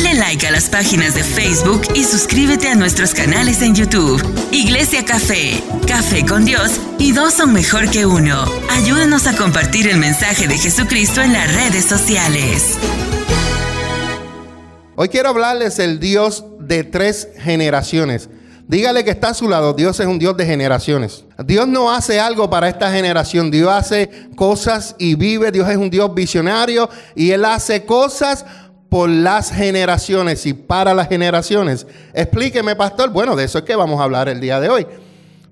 Dale like a las páginas de Facebook y suscríbete a nuestros canales en YouTube. Iglesia Café, Café con Dios y dos son mejor que uno. Ayúdanos a compartir el mensaje de Jesucristo en las redes sociales. Hoy quiero hablarles del Dios de tres generaciones. Dígale que está a su lado, Dios es un Dios de generaciones. Dios no hace algo para esta generación, Dios hace cosas y vive, Dios es un Dios visionario y Él hace cosas por las generaciones y para las generaciones. Explíqueme, pastor. Bueno, de eso es que vamos a hablar el día de hoy.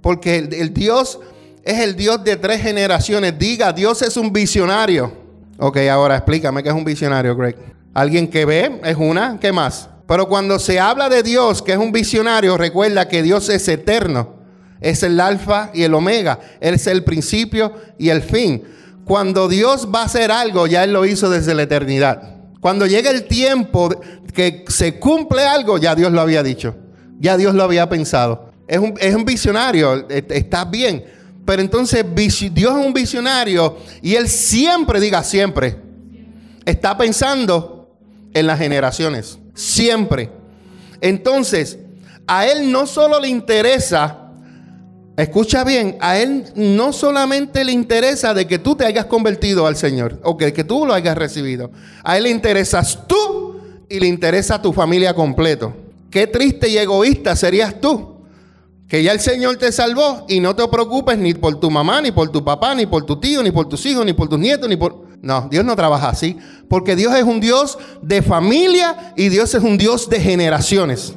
Porque el, Dios es el Dios de tres generaciones. Diga, Dios es un visionario. Ok, ahora explícame qué es un visionario, Greg. Alguien que ve es una, ¿qué más? Pero cuando se habla de Dios, que es un visionario, recuerda que Dios es eterno. Es el alfa y el omega. Él es el principio y el fin. Cuando Dios va a hacer algo, ya Él lo hizo desde la eternidad. Cuando llega el tiempo que se cumple algo, ya Dios lo había dicho. Ya Dios lo había pensado. Es un, es un visionario, está bien. Pero entonces Dios es un visionario y Él siempre, diga siempre, está pensando en las generaciones. Siempre. Entonces, a Él no solo le interesa, escucha bien, a Él no solamente le interesa de que tú te hayas convertido al Señor, o que, tú lo hayas recibido. A Él le interesas tú y le interesa a tu familia completo. Qué triste y egoísta serías tú. Que ya el Señor te salvó y no te preocupes ni por tu mamá, ni por tu papá, ni por tu tío, ni por tus hijos, ni por tus nietos, ni por... No, Dios no trabaja así. Porque Dios es un Dios de familia y Dios es un Dios de generaciones.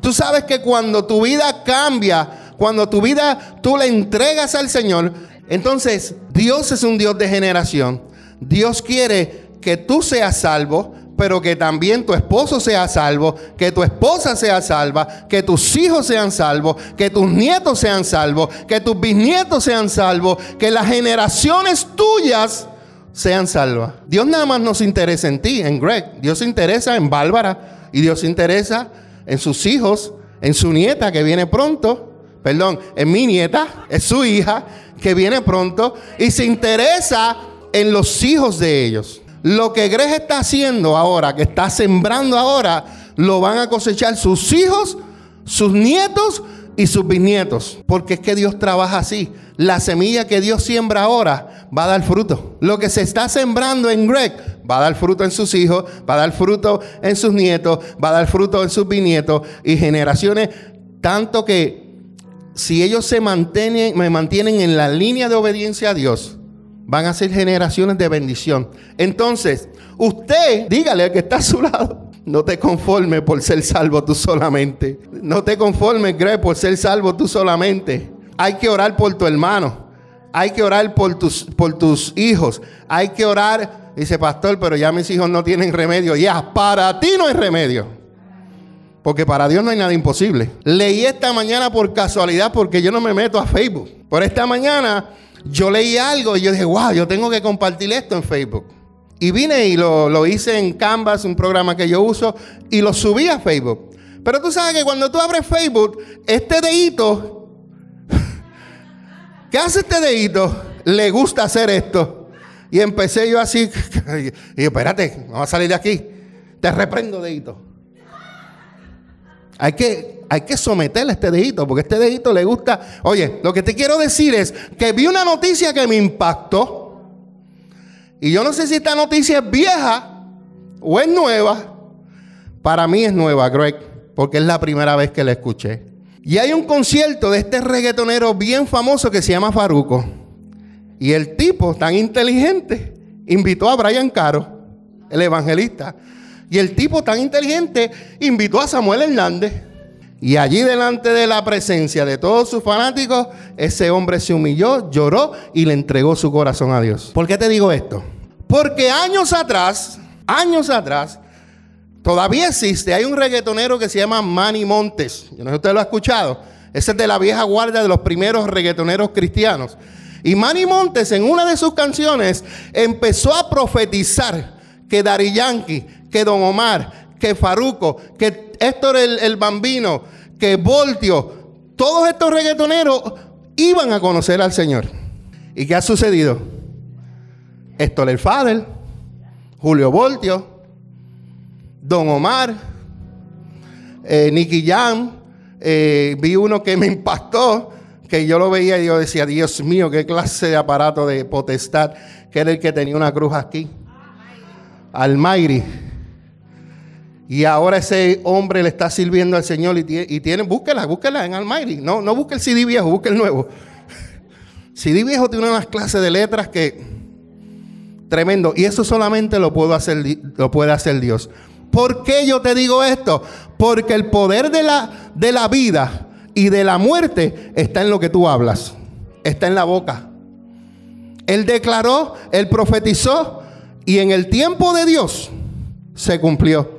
Tú sabes que cuando tu vida cambia, cuando tu vida tú le entregas al Señor, entonces Dios es un Dios de generación. Dios quiere que tú seas salvo, pero que también tu esposo sea salvo, que tu esposa sea salva, que tus hijos sean salvos, que tus nietos sean salvos, que tus bisnietos sean salvos, que las generaciones tuyas sean salvas. Dios nada más no se interesa en ti, en Greg. Dios se interesa en Bárbara y Dios se interesa en sus hijos, en su nieta que viene pronto. Perdón, en mi nieta, es su hija que viene pronto y se interesa en los hijos de ellos. Lo que Greg está haciendo ahora, que está sembrando ahora, lo van a cosechar sus hijos, sus nietos y sus bisnietos. Porque es que Dios trabaja así. La semilla que Dios siembra ahora va a dar fruto. Lo que se está sembrando en Greg va a dar fruto en sus hijos, va a dar fruto en sus nietos, va a dar fruto en sus bisnietos y generaciones. Tanto que si ellos se mantienen, me mantienen en la línea de obediencia a Dios, van a ser generaciones de bendición. Entonces, usted, dígale al que está a su lado, no te conformes por ser salvo tú solamente. No te conformes, Greg, por ser salvo tú solamente. Hay que orar por tu hermano. Hay que orar por tus, por tus hijos. Hay que orar, dice pastor, pero ya mis hijos no tienen remedio. Ya, para ti no hay remedio. Porque para Dios no hay nada imposible. Leí esta mañana por casualidad porque yo no me meto a Facebook. Por esta mañana yo leí algo y yo dije, wow, yo tengo que compartir esto en Facebook. Y vine y lo, lo, hice en Canvas, un programa que yo uso, y lo subí a Facebook. Pero tú sabes que cuando tú abres Facebook, este dedito, ¿qué hace este dedito? Le gusta hacer esto. Y empecé yo así, y yo, espérate, vamos a salir de aquí. Te reprendo, dedito. Hay que, hay que someterle a este dedito, porque este dedito le gusta. Oye, lo que te quiero decir es que vi una noticia que me impactó. Y yo no sé si esta noticia es vieja o es nueva. Para mí es nueva, Greg, porque es la primera vez que la escuché. Y hay un concierto de este reggaetonero bien famoso que se llama Faruco. Y el tipo, tan inteligente, invitó a Brian Caro, el evangelista. Y el tipo tan inteligente invitó a Samuel Hernández. Y allí delante de la presencia de todos sus fanáticos, ese hombre se humilló, lloró y le entregó su corazón a Dios. ¿Por qué te digo esto? Porque años atrás, años atrás, todavía existe, hay un reggaetonero que se llama Manny Montes. Yo no sé si usted lo ha escuchado. Ese es de la vieja guardia de los primeros reggaetoneros cristianos. Y Manny Montes en una de sus canciones empezó a profetizar que Dari Yankee, que Don Omar, que Faruco, que Héctor el, el Bambino, que Voltio, todos estos reggaetoneros iban a conocer al Señor. ¿Y qué ha sucedido? Héctor el Fader, Julio Voltio, Don Omar, eh, Nicky Jam, eh, vi uno que me impactó, que yo lo veía y yo decía, Dios mío, qué clase de aparato de potestad, que era el que tenía una cruz aquí. Almighty. Y ahora ese hombre le está sirviendo al Señor y tiene, y tiene búsquela, búsquela en Almighty. No, no busque el CD viejo, busque el nuevo. CD viejo tiene unas clases de letras que tremendo. Y eso solamente lo, puedo hacer, lo puede hacer Dios. ¿Por qué yo te digo esto? Porque el poder de la, de la vida y de la muerte está en lo que tú hablas. Está en la boca. Él declaró, él profetizó y en el tiempo de Dios se cumplió.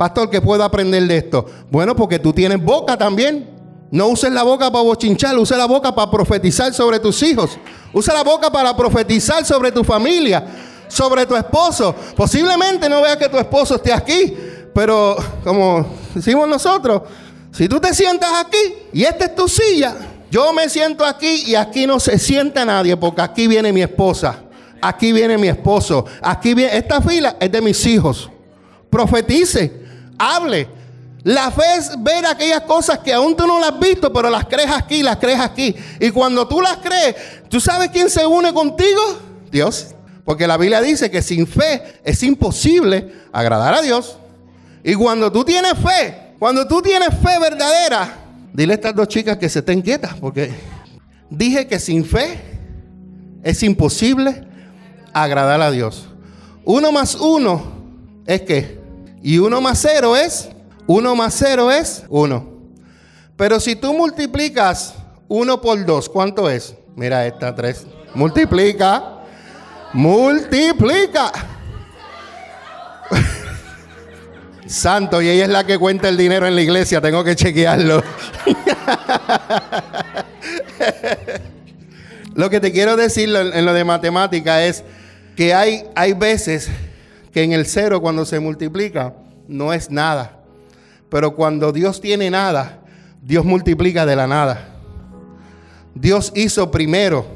Pastor, ¿qué puedo aprender de esto? Bueno, porque tú tienes boca también. No uses la boca para bochinchar, usa la boca para profetizar sobre tus hijos. Usa la boca para profetizar sobre tu familia, sobre tu esposo. Posiblemente no veas que tu esposo esté aquí, pero como decimos nosotros, si tú te sientas aquí y esta es tu silla, yo me siento aquí y aquí no se sienta nadie porque aquí viene mi esposa, aquí viene mi esposo, aquí viene, esta fila es de mis hijos. Profetice, hable. La fe es ver aquellas cosas que aún tú no las has visto, pero las crees aquí, las crees aquí. Y cuando tú las crees, ¿tú sabes quién se une contigo? Dios. Porque la Biblia dice que sin fe es imposible agradar a Dios. Y cuando tú tienes fe, cuando tú tienes fe verdadera, dile a estas dos chicas que se estén quietas, porque dije que sin fe es imposible agradar a Dios. Uno más uno es que, y uno más cero es 1 más 0 es 1. Pero si tú multiplicas 1 por 2, ¿cuánto es? Mira esta 3. Multiplica. Multiplica. Santo, y ella es la que cuenta el dinero en la iglesia, tengo que chequearlo. lo que te quiero decir en lo de matemática es que hay, hay veces que en el cero cuando se multiplica no es nada. Pero cuando Dios tiene nada, Dios multiplica de la nada. Dios hizo primero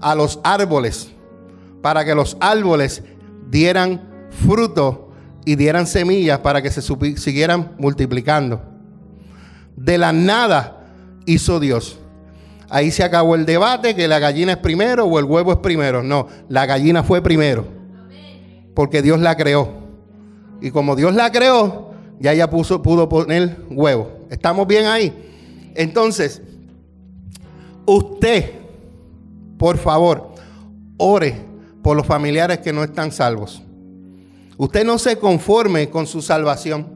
a los árboles para que los árboles dieran fruto y dieran semillas para que se siguieran multiplicando. De la nada hizo Dios. Ahí se acabó el debate que la gallina es primero o el huevo es primero. No, la gallina fue primero. Porque Dios la creó. Y como Dios la creó, ya ella puso, pudo poner huevo. ¿Estamos bien ahí? Entonces, usted, por favor, ore por los familiares que no están salvos. Usted no se conforme con su salvación.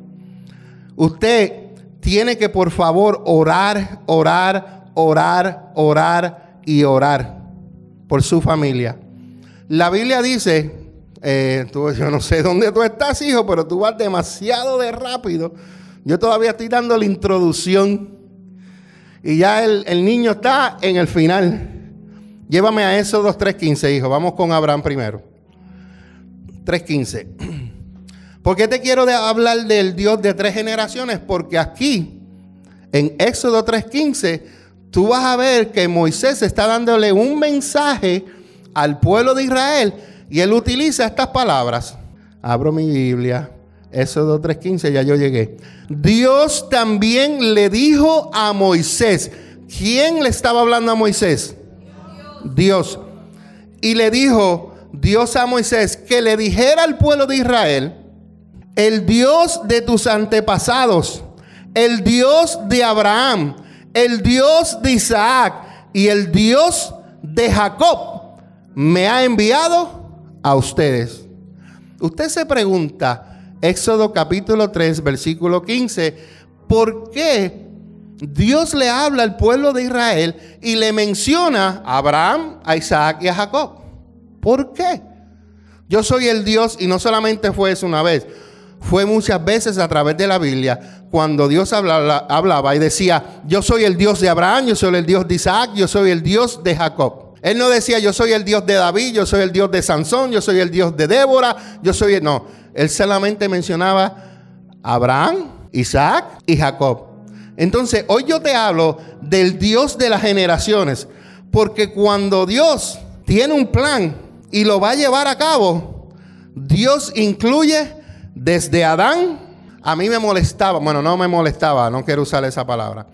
Usted tiene que, por favor, orar, orar, orar, orar y orar por su familia. La Biblia dice eh, yo no sé dónde tú estás, hijo, pero tú vas demasiado de rápido. Yo todavía estoy dando la introducción. Y ya el, niño está en el final. Llévame a eso 3.15, hijo. Vamos con Abraham primero. 3.15. ¿Por qué te quiero hablar del Dios de tres generaciones? Porque aquí, en Éxodo 3.15, tú vas a ver que Moisés está dándole un mensaje al pueblo de Israel y él utiliza estas palabras. Abro mi Biblia. Éxodo 3.15, ya yo llegué. Dios también le dijo a Moisés. ¿Quién le estaba hablando a Moisés? Dios. Y le dijo Dios a Moisés que le dijera al pueblo de Israel, el Dios de tus antepasados, el Dios de Abraham, el Dios de Isaac y el Dios de Jacob, me ha enviado a ustedes. Usted se pregunta, Éxodo capítulo 3, versículo 15, ¿por qué Dios le habla al pueblo de Israel y le menciona a Abraham, a Isaac y a Jacob? ¿Por qué? Yo soy el Dios y no solamente fue eso una vez, fue muchas veces a través de la Biblia cuando Dios hablaba, hablaba y decía, yo soy el Dios de Abraham, yo soy el Dios de Isaac, yo soy el Dios de Jacob. Él no decía, yo soy el Dios de David, yo soy el Dios de Sansón, yo soy el Dios de Débora, yo soy. No, él solamente mencionaba Abraham, Isaac y Jacob. Entonces, hoy yo te hablo del Dios de las generaciones, porque cuando Dios tiene un plan y lo va a llevar a cabo, Dios incluye Desde Adán, a mí me molestaba, bueno, no me molestaba, no quiero usar esa palabra.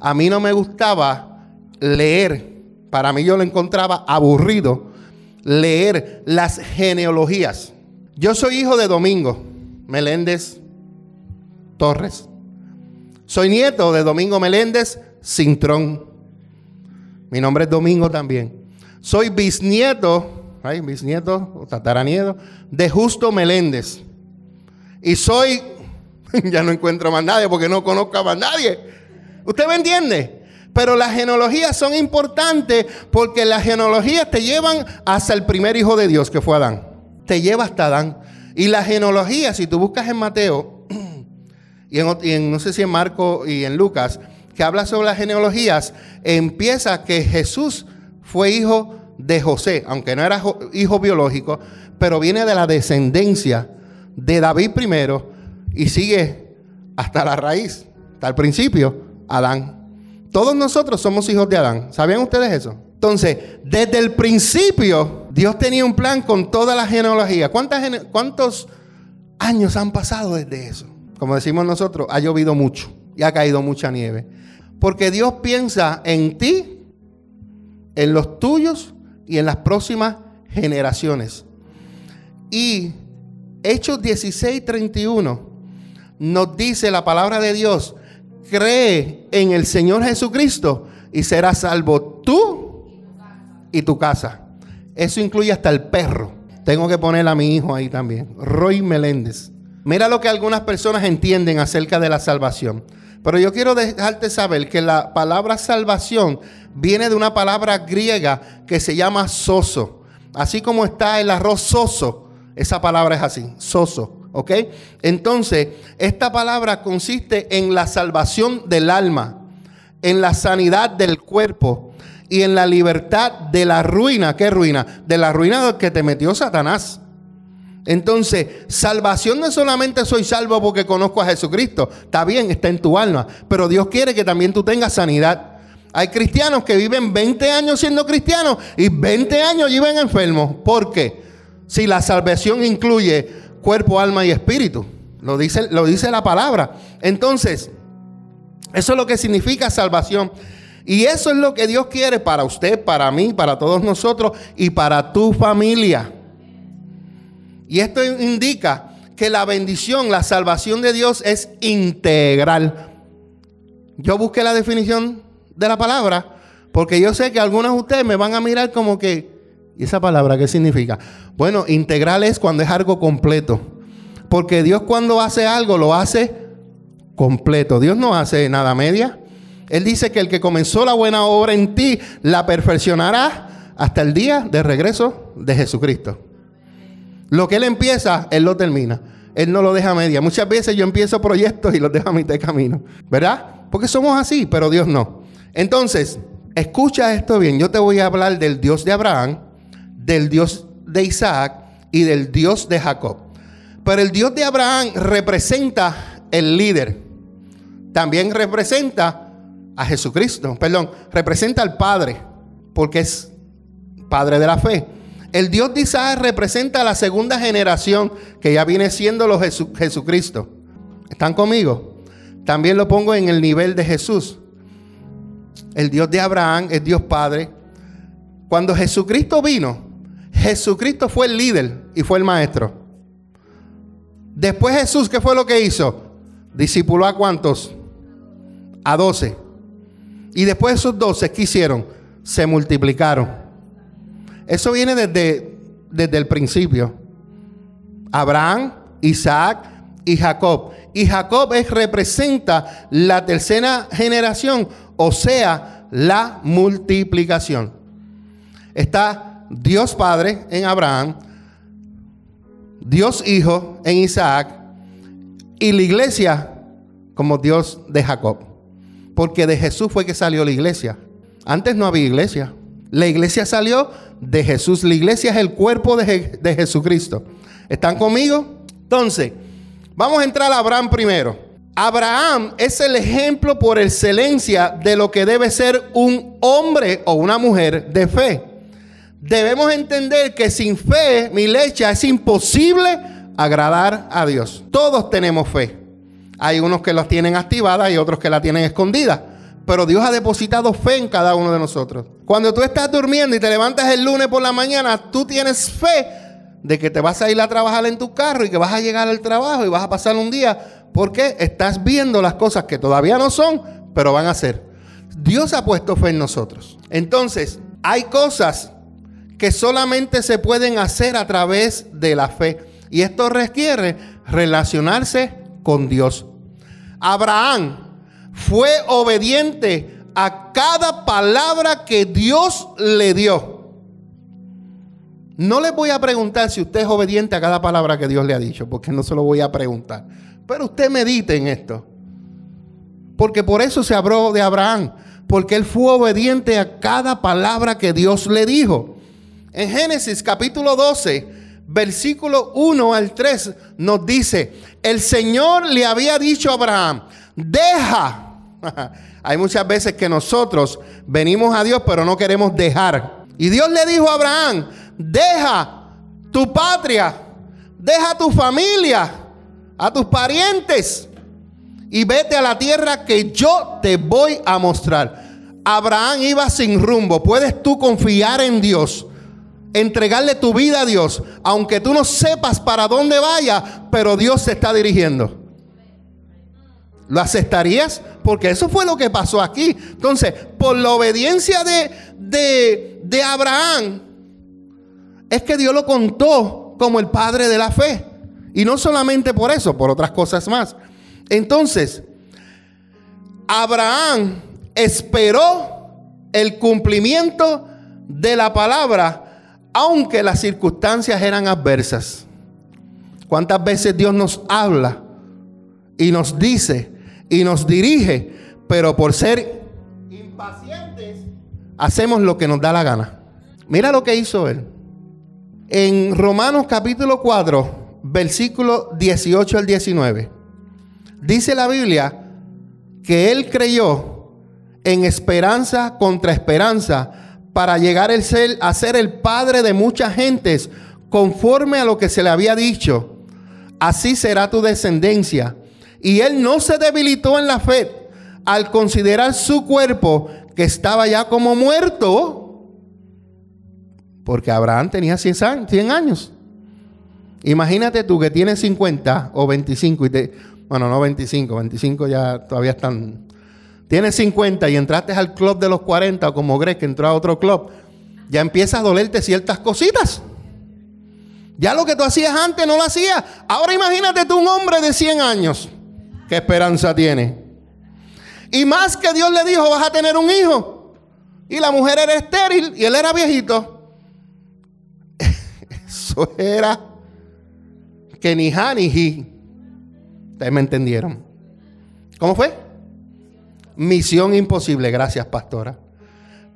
A mí no me gustaba leer, para mí yo lo encontraba aburrido, leer las genealogías. Yo soy hijo de Domingo Meléndez Torres. Soy nieto de Domingo Meléndez Cintrón. Mi nombre es Domingo también. Soy bisnieto, ay, bisnieto o tataranieto de Justo Meléndez. Y soy, ya no encuentro más nadie porque no conozco a más nadie. ¿Usted me entiende? Pero las genealogías son importantes porque las genealogías te llevan hasta el primer hijo de Dios que fue Adán. Te lleva hasta Adán. Y la genealogía, si tú buscas en Mateo, y en, no sé si en Marco y en Lucas, que habla sobre las genealogías, empieza que Jesús fue hijo de José, aunque no era hijo biológico, pero viene de la descendencia de David primero y sigue hasta la raíz, hasta el principio, Adán. Todos nosotros somos hijos de Adán. ¿Sabían ustedes eso? Entonces, desde el principio, Dios tenía un plan con toda la genealogía. ¿Cuántos años han pasado desde eso? como decimos nosotros, ha llovido mucho y ha caído mucha nieve. Porque Dios piensa en ti, en los tuyos y en las próximas generaciones. Y Hechos 16, 31 nos dice la palabra de Dios, cree en el Señor Jesucristo y serás salvo tú y tu casa. Eso incluye hasta el perro. Tengo que poner a mi hijo ahí también, Roy Meléndez. Mira lo que algunas personas entienden acerca de la salvación. Pero yo quiero dejarte saber que la palabra salvación viene de una palabra griega que se llama soso. Así como está el arroz soso, esa palabra es así, soso. ¿Ok? Entonces, esta palabra consiste en la salvación del alma, en la sanidad del cuerpo y en la libertad de la ruina. ¿Qué ruina? De la ruina que te metió Satanás. Entonces, salvación no solamente soy salvo porque conozco a Jesucristo. Está bien, está en tu alma. Pero Dios quiere que también tú tengas sanidad. Hay cristianos que viven 20 años siendo cristianos y 20 años viven enfermos. ¿Por qué? Si la salvación incluye cuerpo, alma y espíritu. Lo dice, lo dice la palabra. Entonces, eso es lo que significa salvación. Y eso es lo que Dios quiere para usted, para mí, para todos nosotros y para tu familia. Y esto indica que la bendición, la salvación de Dios es integral. Yo busqué la definición de la palabra porque yo sé que algunos de ustedes me van a mirar como que, ¿y esa palabra qué significa? Bueno, integral es cuando es algo completo. Porque Dios cuando hace algo lo hace completo. Dios no hace nada media. Él dice que el que comenzó la buena obra en ti la perfeccionará hasta el día de regreso de Jesucristo. Lo que Él empieza, Él lo termina. Él no lo deja media. Muchas veces yo empiezo proyectos y los dejo a mitad de camino. ¿Verdad? Porque somos así, pero Dios no. Entonces, escucha esto bien. Yo te voy a hablar del Dios de Abraham, del Dios de Isaac y del Dios de Jacob. Pero el Dios de Abraham representa el líder. También representa a Jesucristo. Perdón, representa al Padre, porque es Padre de la fe. El Dios de Isaac representa a la segunda generación que ya viene siendo los Jesucristo. ¿Están conmigo? También lo pongo en el nivel de Jesús. El Dios de Abraham es Dios Padre. Cuando Jesucristo vino, Jesucristo fue el líder y fue el maestro. Después Jesús, ¿qué fue lo que hizo? Discipuló a cuántos? A doce. Y después esos doce, ¿qué hicieron? Se multiplicaron. Eso viene desde, desde el principio. Abraham, Isaac y Jacob. Y Jacob es, representa la tercera generación, o sea, la multiplicación. Está Dios Padre en Abraham, Dios Hijo en Isaac y la iglesia como Dios de Jacob. Porque de Jesús fue que salió la iglesia. Antes no había iglesia. La iglesia salió de Jesús. La iglesia es el cuerpo de, Jesucristo. ¿Están conmigo? Entonces, vamos a entrar a Abraham primero. Abraham es el ejemplo por excelencia de lo que debe ser un hombre o una mujer de fe. Debemos entender que sin fe, mi leche, es imposible agradar a Dios. Todos tenemos fe. Hay unos que las tienen activadas y otros que la tienen escondida. Pero Dios ha depositado fe en cada uno de nosotros. Cuando tú estás durmiendo y te levantas el lunes por la mañana, tú tienes fe de que te vas a ir a trabajar en tu carro y que vas a llegar al trabajo y vas a pasar un día porque estás viendo las cosas que todavía no son, pero van a ser. Dios ha puesto fe en nosotros. Entonces, hay cosas que solamente se pueden hacer a través de la fe. Y esto requiere relacionarse con Dios. Abraham fue obediente a cada palabra que Dios le dio. No les voy a preguntar si usted es obediente a cada palabra que Dios le ha dicho, porque no se lo voy a preguntar. Pero usted medite en esto. Porque por eso se habló de Abraham, porque él fue obediente a cada palabra que Dios le dijo. En Génesis capítulo 12, versículo 1 al 3 nos dice, el Señor le había dicho a Abraham, deja Hay muchas veces que nosotros venimos a Dios pero no queremos dejar. Y Dios le dijo a Abraham, deja tu patria, deja tu familia, a tus parientes y vete a la tierra que yo te voy a mostrar. Abraham iba sin rumbo. Puedes tú confiar en Dios, entregarle tu vida a Dios, aunque tú no sepas para dónde vaya, pero Dios se está dirigiendo. ¿Lo aceptarías? Porque eso fue lo que pasó aquí. Entonces, por la obediencia de, de, Abraham, es que Dios lo contó como el padre de la fe. Y no solamente por eso, por otras cosas más. Entonces, Abraham esperó el cumplimiento de la palabra, aunque las circunstancias eran adversas. ¿Cuántas veces Dios nos habla y nos dice, y nos dirige, pero por ser impacientes hacemos lo que nos da la gana. Mira lo que hizo él. En Romanos capítulo 4, versículo 18 al 19, dice la Biblia que él creyó en esperanza contra esperanza para llegar a ser, el padre de muchas gentes conforme a lo que se le había dicho. Así será tu descendencia. Y él no se debilitó en la fe al considerar su cuerpo que estaba ya como muerto. Porque Abraham tenía 100 años. Imagínate tú que tienes 50 o 25 y te... Bueno, no 25, 25 ya todavía están... Tienes 50 y entraste al club de los 40 o como Greg que entró a otro club. Ya empieza a dolerte ciertas cositas. Ya lo que tú hacías antes no lo hacías. Ahora imagínate tú un hombre de 100 años. ¿Qué esperanza tiene? Y más que Dios le dijo, vas a tener un hijo. Y la mujer era estéril y él era viejito. Eso era que ni ja ni ji. Ustedes me entendieron. ¿Cómo fue? Misión imposible, gracias pastora.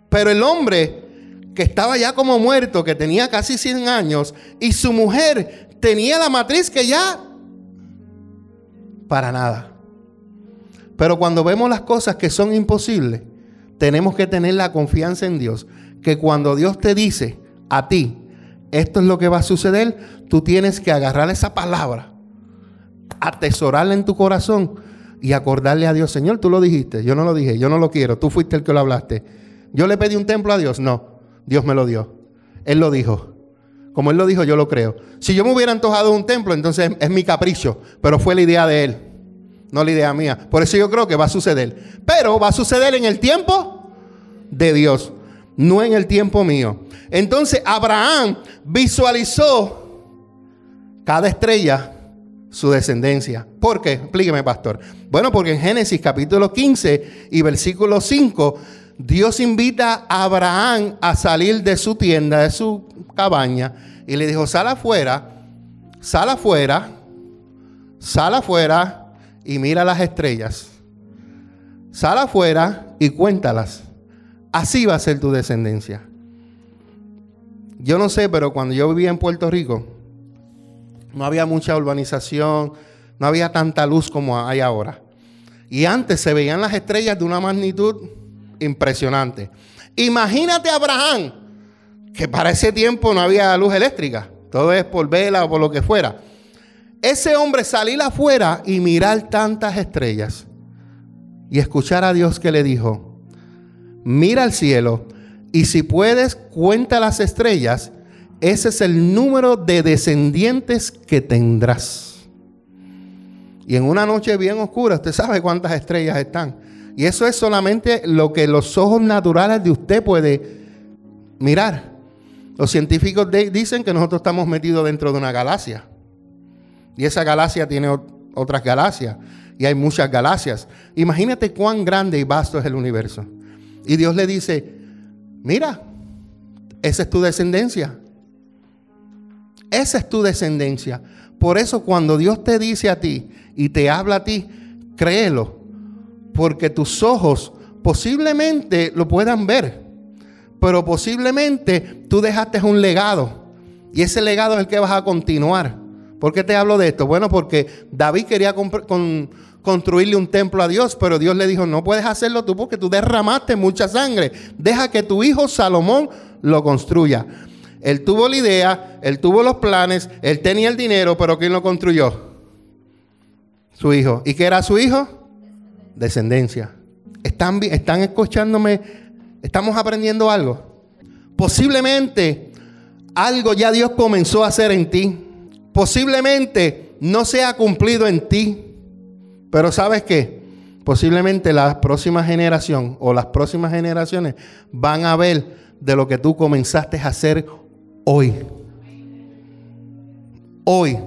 Pero el hombre que estaba ya como muerto, que tenía casi 100 años, y su mujer tenía la matriz que ya para nada. Pero cuando vemos las cosas que son imposibles, tenemos que tener la confianza en Dios, que cuando Dios te dice a ti, esto es lo que va a suceder, tú tienes que agarrar esa palabra, atesorarla en tu corazón y acordarle a Dios, Señor, tú lo dijiste, yo no lo dije, yo no lo quiero, tú fuiste el que lo hablaste. Yo le pedí un templo a Dios, no, Dios me lo dio. Él lo dijo. Como él lo dijo, yo lo creo. Si yo me hubiera antojado un templo, entonces es mi capricho, pero fue la idea de él, no la idea mía. Por eso yo creo que va a suceder. Pero va a suceder en el tiempo de Dios, no en el tiempo mío. Entonces Abraham visualizó cada estrella su descendencia. ¿Por qué? Explíqueme, pastor. Bueno, porque en Génesis capítulo 15 y versículo 5 Dios invita a Abraham a salir de su tienda, de su cabaña, y le dijo, sal afuera, sal afuera, sal afuera y mira las estrellas. Sal afuera y cuéntalas. Así va a ser tu descendencia. Yo no sé, pero cuando yo vivía en Puerto Rico, no había mucha urbanización, no había tanta luz como hay ahora. Y antes se veían las estrellas de una magnitud impresionante. Imagínate a Abraham, que para ese tiempo no había luz eléctrica, todo es por vela o por lo que fuera. ese hombre salir afuera y mirar tantas estrellas y escuchar a Dios que le dijo, mira al cielo y si puedes cuenta las estrellas, ese es el número de descendientes que tendrás. Y en una noche bien oscura, usted sabe cuántas estrellas están. Y eso es solamente lo que los ojos naturales de usted puede mirar. Los científicos dicen que nosotros estamos metidos dentro de una galaxia. Y esa galaxia tiene otras galaxias. Y hay muchas galaxias. Imagínate cuán grande y vasto es el universo. Y Dios le dice, mira, esa es tu descendencia. Esa es tu descendencia. Por eso cuando Dios te dice a ti y te habla a ti, créelo. Porque tus ojos posiblemente lo puedan ver. Pero posiblemente tú dejaste un legado. Y ese legado es el que vas a continuar. ¿Por qué te hablo de esto? Bueno, porque David quería construirle un templo a Dios, pero Dios le dijo, no puedes hacerlo tú porque tú derramaste mucha sangre. Deja que tu hijo Salomón lo construya. Él tuvo la idea, él tuvo los planes, él tenía el dinero, pero ¿quién lo construyó? Su hijo. ¿Y qué era su hijo? Descendencia. ¿Están, están escuchándome? ¿Estamos aprendiendo algo? Posiblemente algo ya Dios comenzó a hacer en ti posiblemente no se ha cumplido en ti, pero sabes qué? Posiblemente la próxima generación o las próximas generaciones van a ver de lo que tú comenzaste a hacer hoy. Hoy.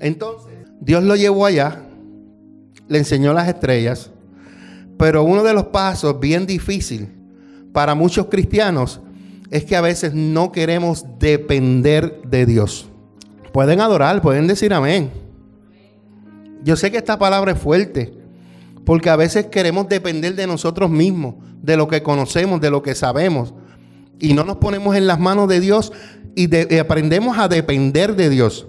Entonces, Dios lo llevó allá, le enseñó las estrellas, pero uno de los pasos bien difícil para muchos cristianos es que a veces no queremos depender de Dios. Pueden adorar, pueden decir amén. Yo sé que esta palabra es fuerte, porque a veces queremos depender de nosotros mismos, de lo que conocemos, de lo que sabemos, y no nos ponemos en las manos de Dios y, aprendemos a depender de Dios.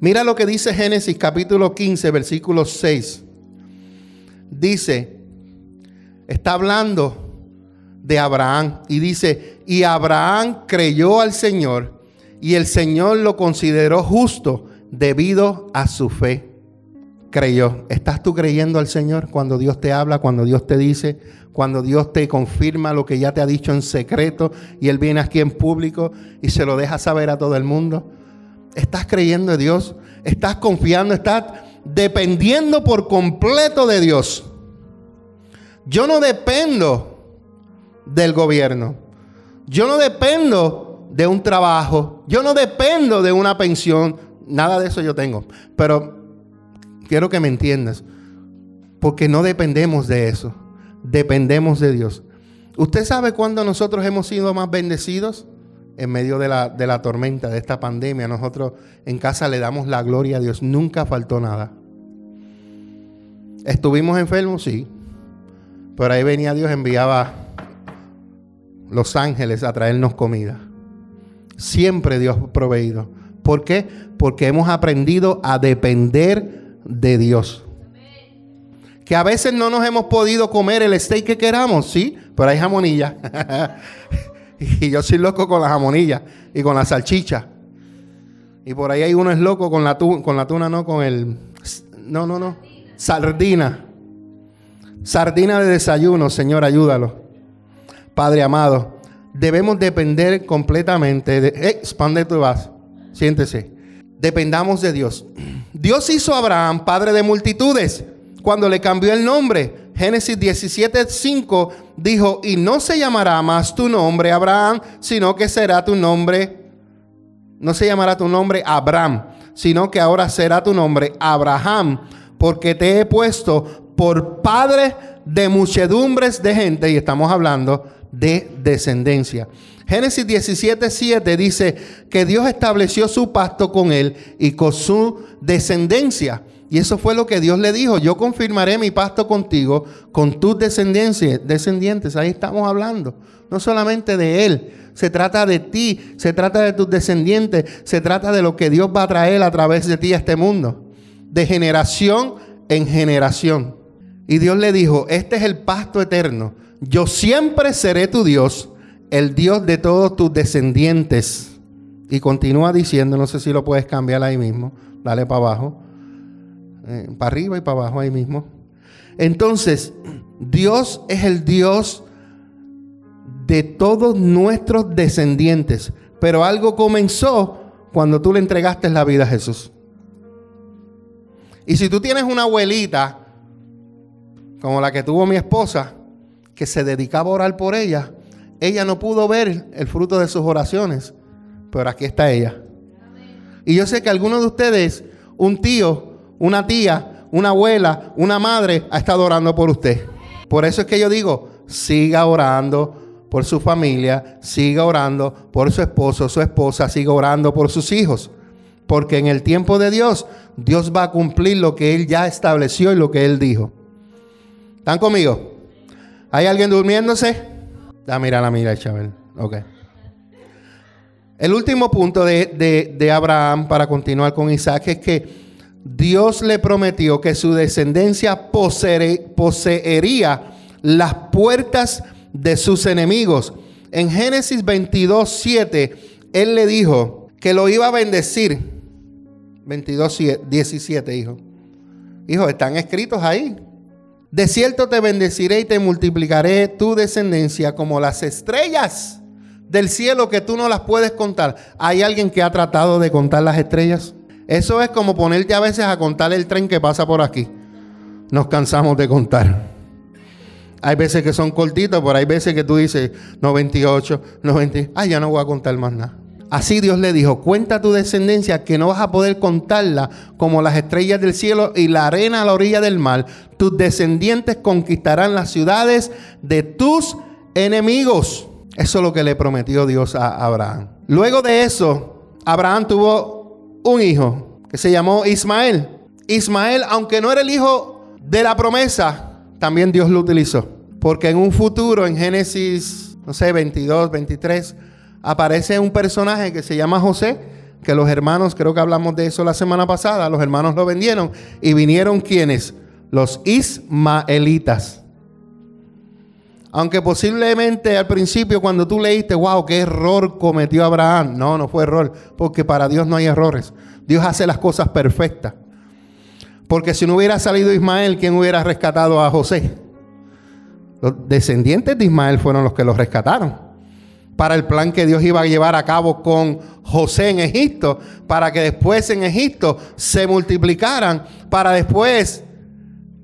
Mira lo que dice Génesis capítulo 15, versículo 6. Dice, está hablando de Abraham y dice, y Abraham creyó al Señor y el Señor lo consideró justo debido a su fe. Creyó. ¿Estás tú creyendo al Señor cuando Dios te habla, cuando Dios te dice, cuando Dios te confirma lo que ya te ha dicho en secreto y Él viene aquí en público y se lo deja saber a todo el mundo? ¿Estás creyendo en Dios? ¿Estás confiando? ¿Estás dependiendo por completo de Dios? Yo no dependo del gobierno. Yo no dependo de un trabajo, yo no dependo de una pensión, nada de eso yo tengo. Pero quiero que me entiendas, porque no dependemos de eso, dependemos de Dios. ¿Usted sabe cuándo nosotros hemos sido más bendecidos? En medio de la, de la tormenta, de esta pandemia, nosotros en casa le damos la gloria a Dios, nunca faltó nada. ¿Estuvimos enfermos? Sí. Pero ahí venía Dios, enviaba los ángeles a traernos comida. Siempre Dios ha proveído. ¿Por qué? Porque hemos aprendido a depender de Dios. Que a veces no nos hemos podido comer el steak que queramos, sí, pero hay jamonilla. y yo soy loco con la jamonilla y con la salchicha. Y por ahí hay uno es loco con la, con la tuna, no con el... No, no, no. Sardina. Sardina de desayuno, Señor, ayúdalo. Padre amado, debemos depender completamente de... Eh, expande tu vas. Siéntese. Dependamos de Dios. Dios hizo a Abraham padre de multitudes cuando le cambió el nombre. Génesis 17:5 dijo, y no se llamará más tu nombre Abraham, sino que será tu nombre, no se llamará tu nombre Abraham, sino que ahora será tu nombre Abraham, porque te he puesto por padre de muchedumbres de gente, y estamos hablando de descendencia. Génesis 17, 7 dice que Dios estableció su pacto con él y con su descendencia. Y eso fue lo que Dios le dijo. Yo confirmaré mi pacto contigo, con tus descendientes. Ahí estamos hablando. No solamente de él. Se trata de ti. Se trata de tus descendientes. Se trata de lo que Dios va a traer a través de ti a este mundo. De generación en generación. Y Dios le dijo, este es el pacto eterno yo siempre seré tu Dios, el Dios de todos tus descendientes. Y continúa diciendo, no sé si lo puedes cambiar ahí mismo. dale para abajo, eh, para arriba y para abajo ahí mismo. Entonces, Dios es el Dios de todos nuestros descendientes, pero algo comenzó cuando tú le entregaste la vida a Jesús. Y si tú tienes una abuelita, como la que tuvo mi esposa, que se dedicaba a orar por ella, ella no pudo ver el fruto de sus oraciones, pero aquí está ella. Y yo sé que algunos de ustedes, un tío, una tía, una abuela, una madre, ha estado orando por usted. Por eso es que yo digo, siga orando por su familia, siga orando por su esposo, su esposa, siga orando por sus hijos. Porque en el tiempo de Dios, Dios va a cumplir lo que Él ya estableció y lo que Él dijo. ¿Están conmigo? ¿Hay alguien durmiéndose? Ah, mira la mira, Chabel. Ok. El último punto de, de, Abraham para continuar con Isaac es que Dios le prometió que su descendencia poseería las puertas de sus enemigos. En Génesis 22, 7, Él le dijo que lo iba a bendecir 22, 17, hijo. Hijo, están escritos ahí. De cierto te bendeciré y te multiplicaré tu descendencia como las estrellas del cielo que tú no las puedes contar. ¿Hay alguien que ha tratado de contar las estrellas? Eso es como ponerte a veces a contar el tren que pasa por aquí. Nos cansamos de contar. Hay veces que son cortitos, pero hay veces que tú dices 98, 90. Ah, ya no voy a contar más nada. Así Dios le dijo, cuenta tu descendencia que no vas a poder contarla como las estrellas del cielo y la arena a la orilla del mar. Tus descendientes conquistarán las ciudades de tus enemigos. Eso es lo que le prometió Dios a Abraham. Luego de eso, Abraham tuvo un hijo que se llamó Ismael. Ismael, aunque no era el hijo de la promesa, también Dios lo utilizó. Porque en un futuro, en Génesis, no sé, 22, 23, aparece un personaje que se llama José, que los hermanos, creo que hablamos de eso la semana pasada, los hermanos lo vendieron y vinieron quienes? Los ismaelitas. Aunque posiblemente al principio cuando tú leíste, wow, qué error cometió Abraham. No, no fue error, porque para Dios no hay errores. Dios hace las cosas perfectas. Porque si no hubiera salido Ismael, ¿quién hubiera rescatado a José? Los descendientes de Ismael fueron los que los rescataron para el plan que Dios iba a llevar a cabo con José en Egipto, para que después en Egipto se multiplicaran, para después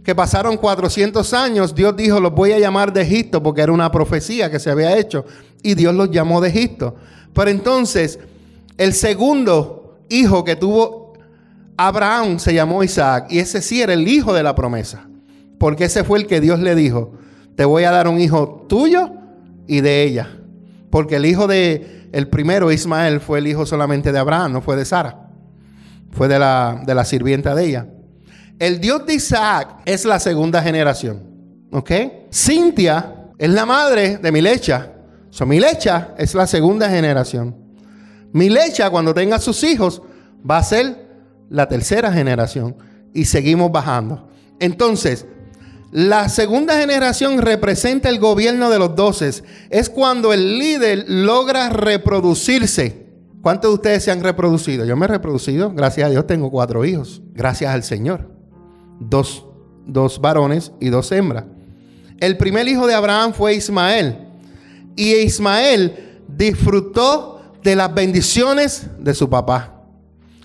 que pasaron 400 años, Dios dijo, los voy a llamar de Egipto, porque era una profecía que se había hecho, y Dios los llamó de Egipto. Pero entonces, el segundo hijo que tuvo Abraham se llamó Isaac, y ese sí era el hijo de la promesa, porque ese fue el que Dios le dijo, te voy a dar un hijo tuyo y de ella. Porque el hijo de el primero, Ismael, fue el hijo solamente de Abraham, no fue de Sara. Fue de la, de la sirvienta de ella. El Dios de Isaac es la segunda generación. ¿Ok? Cintia es la madre de Milecha. So, Milecha es la segunda generación. Milecha, cuando tenga sus hijos, va a ser la tercera generación. Y seguimos bajando. Entonces, la segunda generación representa el gobierno de los doces. Es cuando el líder logra reproducirse. ¿Cuántos de ustedes se han reproducido? Yo me he reproducido. Gracias a Dios tengo cuatro hijos. Gracias al Señor. Dos, dos varones y dos hembras. El primer hijo de Abraham fue Ismael. Y Ismael disfrutó de las bendiciones de su papá.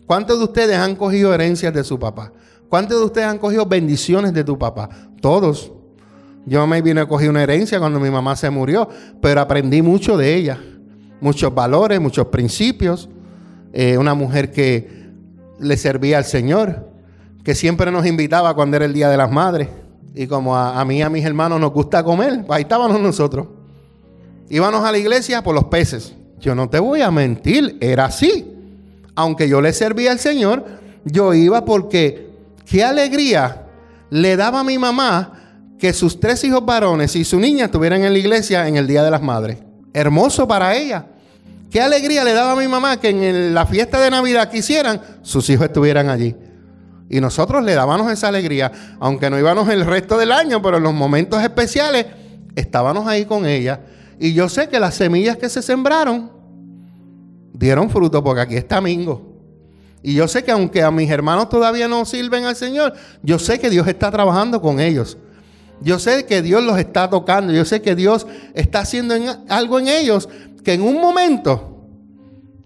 ¿Cuántos de ustedes han cogido herencias de su papá? ¿Cuántos de ustedes han cogido bendiciones de tu papá? Todos. Yo me vine a coger una herencia cuando mi mamá se murió, pero aprendí mucho de ella. Muchos valores, muchos principios. Eh, una mujer que le servía al Señor, que siempre nos invitaba cuando era el Día de las Madres. Y como a, a mí y a mis hermanos nos gusta comer, ahí estábamos nosotros. Íbamos a la iglesia por los peces. Yo no te voy a mentir, era así. Aunque yo le servía al Señor, yo iba porque qué alegría le daba a mi mamá que sus tres hijos varones y su niña estuvieran en la iglesia en el Día de las Madres. Hermoso para ella. Qué alegría le daba a mi mamá que en la fiesta de Navidad quisieran sus hijos estuvieran allí. Y nosotros le dábamos esa alegría, aunque no íbamos el resto del año, pero en los momentos especiales estábamos ahí con ella. Y yo sé que las semillas que se sembraron dieron fruto, porque aquí está Mingo. Y yo sé que aunque a mis hermanos todavía no sirven al Señor, yo sé que Dios está trabajando con ellos. Yo sé que Dios los está tocando. Yo sé que Dios está haciendo algo en ellos que en un momento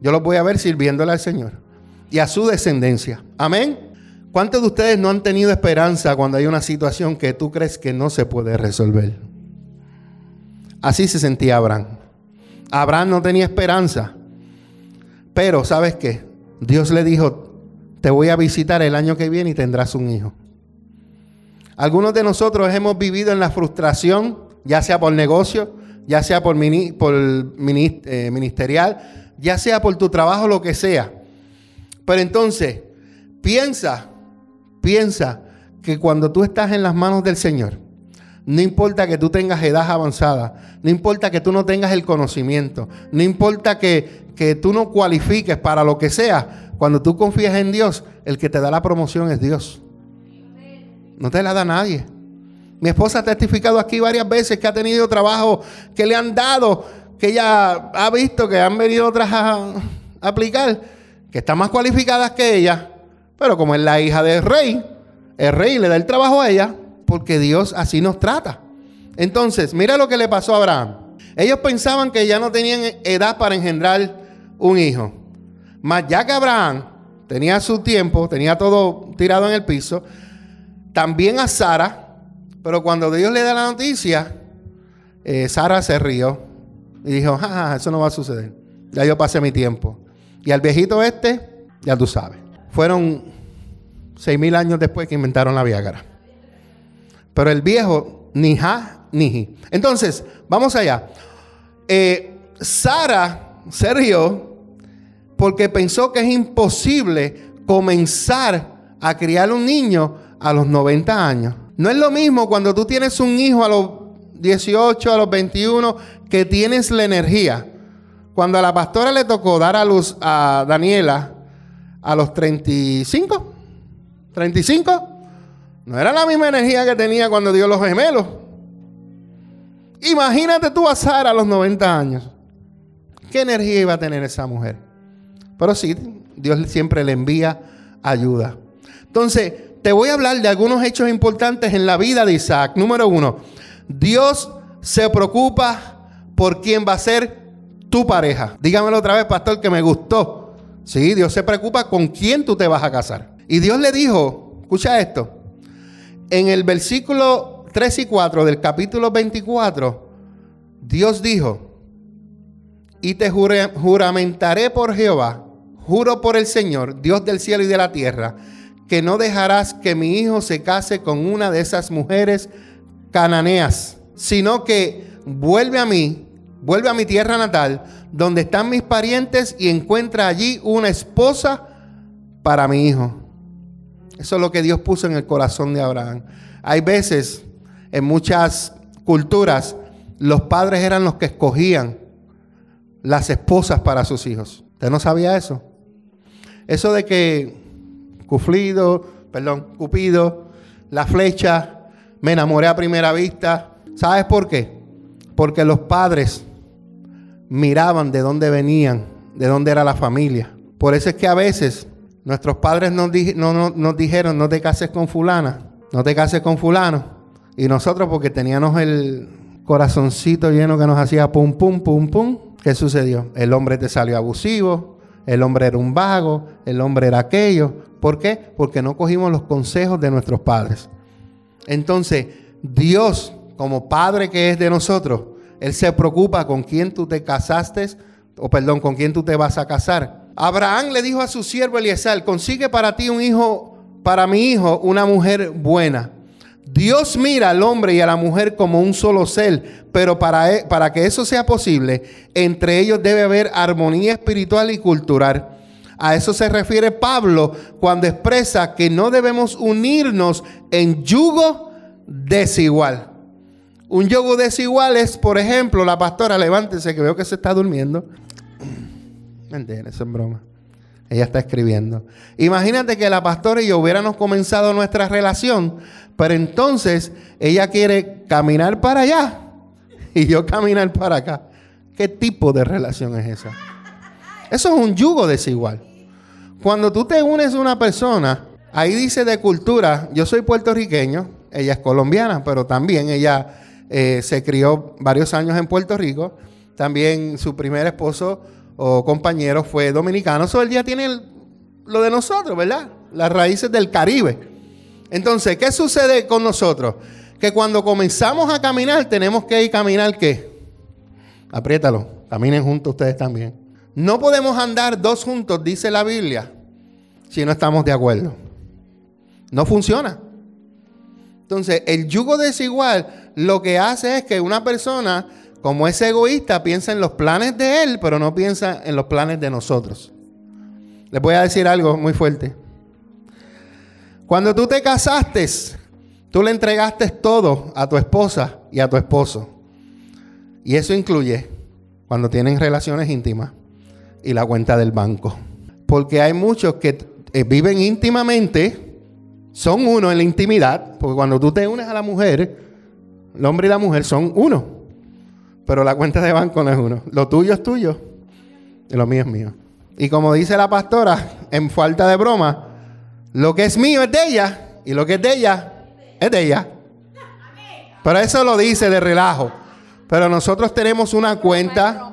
yo los voy a ver sirviéndole al Señor y a su descendencia. Amén. ¿Cuántos de ustedes no han tenido esperanza cuando hay una situación que tú crees que no se puede resolver? Así se sentía Abraham. Abraham no tenía esperanza. Pero, ¿sabes qué? Dios le dijo, te voy a visitar el año que viene y tendrás un hijo. Algunos de nosotros hemos vivido en la frustración, ya sea por negocio, ya sea por, eh, ministerial, ya sea por tu trabajo, lo que sea. Pero entonces, piensa, piensa que cuando tú estás en las manos del Señor, no importa que tú tengas edad avanzada, no importa que tú no tengas el conocimiento, no importa que, que tú no cualifiques para lo que sea, cuando tú confías en Dios, el que te da la promoción es Dios. No te la da nadie. Mi esposa ha testificado aquí varias veces que ha tenido trabajo que le han dado, que ella ha visto que han venido otras a, aplicar, que están más cualificadas que ella, pero como es la hija del rey, el rey le da el trabajo a ella porque Dios así nos trata. Entonces, mira lo que le pasó a Abraham. Ellos pensaban que ya no tenían edad para engendrar un hijo. Mas ya que Abraham tenía su tiempo, tenía todo tirado en el piso, también a Sara, pero cuando Dios le da la noticia, eh, Sara se rió y dijo, ja, eso no va a suceder. Ya yo pasé mi tiempo. Y al viejito este, ya tú sabes. Fueron seis mil años después que inventaron la Viagra. Pero el viejo, ni ja, ni ji. Entonces, vamos allá. Eh, Sara se rió porque pensó que es imposible comenzar a criar un niño a los 90 años. No es lo mismo cuando tú tienes un hijo a los 18, a los 21, que tienes la energía. Cuando a la pastora le tocó dar a luz a Daniela a los 35, 35, no era la misma energía que tenía cuando dio los gemelos. Imagínate tú a Sara a los 90 años. ¿Qué energía iba a tener esa mujer? Pero sí, Dios siempre le envía ayuda. Entonces, te voy a hablar de algunos hechos importantes en la vida de Isaac. Número uno, Dios se preocupa por quién va a ser tu pareja. Dígamelo otra vez, pastor, que me gustó. Sí, Dios se preocupa con quién tú te vas a casar. Y Dios le dijo, escucha esto, en el versículo 3 y 4 del capítulo 24, Dios dijo, y te juramentaré por Jehová, juro por el Señor, Dios del cielo y de la tierra, que no dejarás que mi hijo se case con una de esas mujeres cananeas, sino que vuelve a mí, vuelve a mi tierra natal, donde están mis parientes y encuentra allí una esposa para mi hijo. Eso es lo que Dios puso en el corazón de Abraham. Hay veces, en muchas culturas, los padres eran los que escogían las esposas para sus hijos. ¿Usted no sabía eso? Eso de que Cuflido, perdón, Cupido, la flecha, me enamoré a primera vista. ¿Sabes por qué? Porque los padres miraban de dónde venían, de dónde era la familia. Por eso es que a veces nuestros padres nos, nos dijeron, no te cases con fulana, no te cases con fulano. Y nosotros porque teníamos el corazoncito lleno que nos hacía pum, pum, pum, pum, ¿qué sucedió? El hombre te salió abusivo, el hombre era un vago, el hombre era aquello. ¿Por qué? Porque no cogimos los consejos de nuestros padres. Entonces, Dios, como Padre que es de nosotros, Él se preocupa con quién tú te casaste, o perdón, con quién tú te vas a casar. Abraham le dijo a su siervo Eliezer, consigue para ti un hijo, para mi hijo, una mujer buena. Dios mira al hombre y a la mujer como un solo ser, pero para, e, para que eso sea posible, entre ellos debe haber armonía espiritual y cultural. A eso se refiere Pablo cuando expresa que no debemos unirnos en yugo desigual. Un yugo desigual es, por ejemplo, la pastora, levántese que veo que se está durmiendo. Mentira, eso es broma. Ella está escribiendo. Imagínate que la pastora y yo hubiéramos comenzado nuestra relación, pero entonces ella quiere caminar para allá y yo caminar para acá. ¿Qué tipo de relación es esa? Eso es un yugo desigual. Cuando tú te unes a una persona, ahí dice de cultura, yo soy puertorriqueño, ella es colombiana, pero también ella eh, se crió varios años en Puerto Rico. También su primer esposo o compañero fue dominicano. Eso el día tiene lo de nosotros, ¿verdad? Las raíces del Caribe. Entonces, ¿qué sucede con nosotros? Que cuando comenzamos a caminar, tenemos que ir caminar qué? Apriétalo, caminen juntos ustedes también. No podemos andar dos juntos, dice la Biblia, si no estamos de acuerdo. No funciona. Entonces, el yugo desigual lo que hace es que una persona, como es egoísta, piensa en los planes de él, pero no piensa en los planes de nosotros. Les voy a decir algo muy fuerte. Cuando tú te casaste, tú le entregaste todo a tu esposa y a tu esposo. Y eso incluye cuando tienen relaciones íntimas y la cuenta del banco. Porque hay muchos que eh, viven íntimamente son uno en la intimidad, porque cuando tú te unes a la mujer, el hombre y la mujer son uno. Pero la cuenta de banco no es uno. Lo tuyo es tuyo y lo mío es mío. Y como dice la pastora, en falta de broma, lo que es mío es de ella y lo que es de ella es de ella. Pero eso lo dice de relajo. Pero nosotros tenemos una cuenta.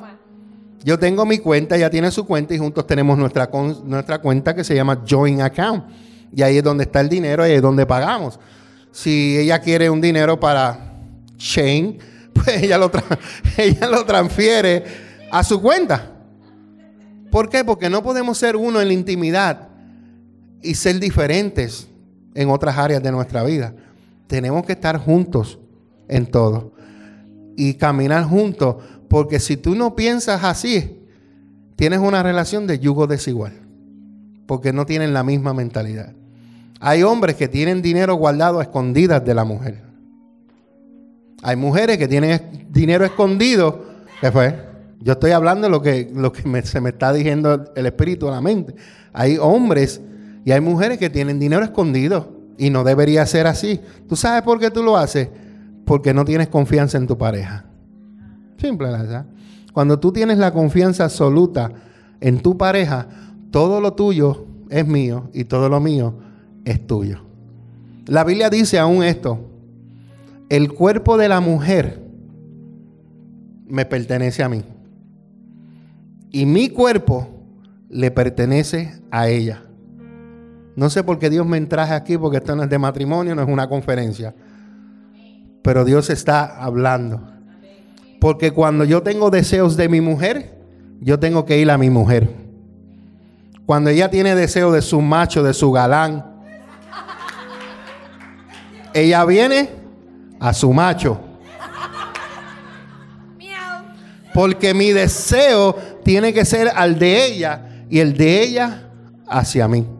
Yo tengo mi cuenta, ella tiene su cuenta y juntos tenemos nuestra, nuestra cuenta que se llama Joint Account. Y ahí es donde está el dinero y es donde pagamos. Si ella quiere un dinero para Shane, pues ella lo, ella lo transfiere a su cuenta. ¿Por qué? Porque no podemos ser uno en la intimidad y ser diferentes en otras áreas de nuestra vida. Tenemos que estar juntos en todo y caminar juntos, porque si tú no piensas así, tienes una relación de yugo desigual porque no tienen la misma mentalidad. Hay hombres que tienen dinero guardado a escondidas de la mujer. Hay mujeres que tienen dinero escondido. ¿Qué fue? Yo estoy hablando de lo que, lo que se me está diciendo el espíritu a la mente. Hay hombres y hay mujeres que tienen dinero escondido y no debería ser así. ¿Tú sabes por qué tú lo haces? Porque no tienes confianza en tu pareja. Simple, ¿verdad? Cuando tú tienes la confianza absoluta en tu pareja, todo lo tuyo es mío y todo lo mío es tuyo. La Biblia dice aún esto, el cuerpo de la mujer me pertenece a mí y mi cuerpo le pertenece a ella. No sé por qué Dios me traje aquí, porque esto no es de matrimonio, no es una conferencia. Pero Dios está hablando. Porque cuando yo tengo deseos de mi mujer, yo tengo que ir a mi mujer. Cuando ella tiene deseo de su macho, de su galán, ella viene a su macho. Porque mi deseo tiene que ser al de ella y el de ella hacia mí.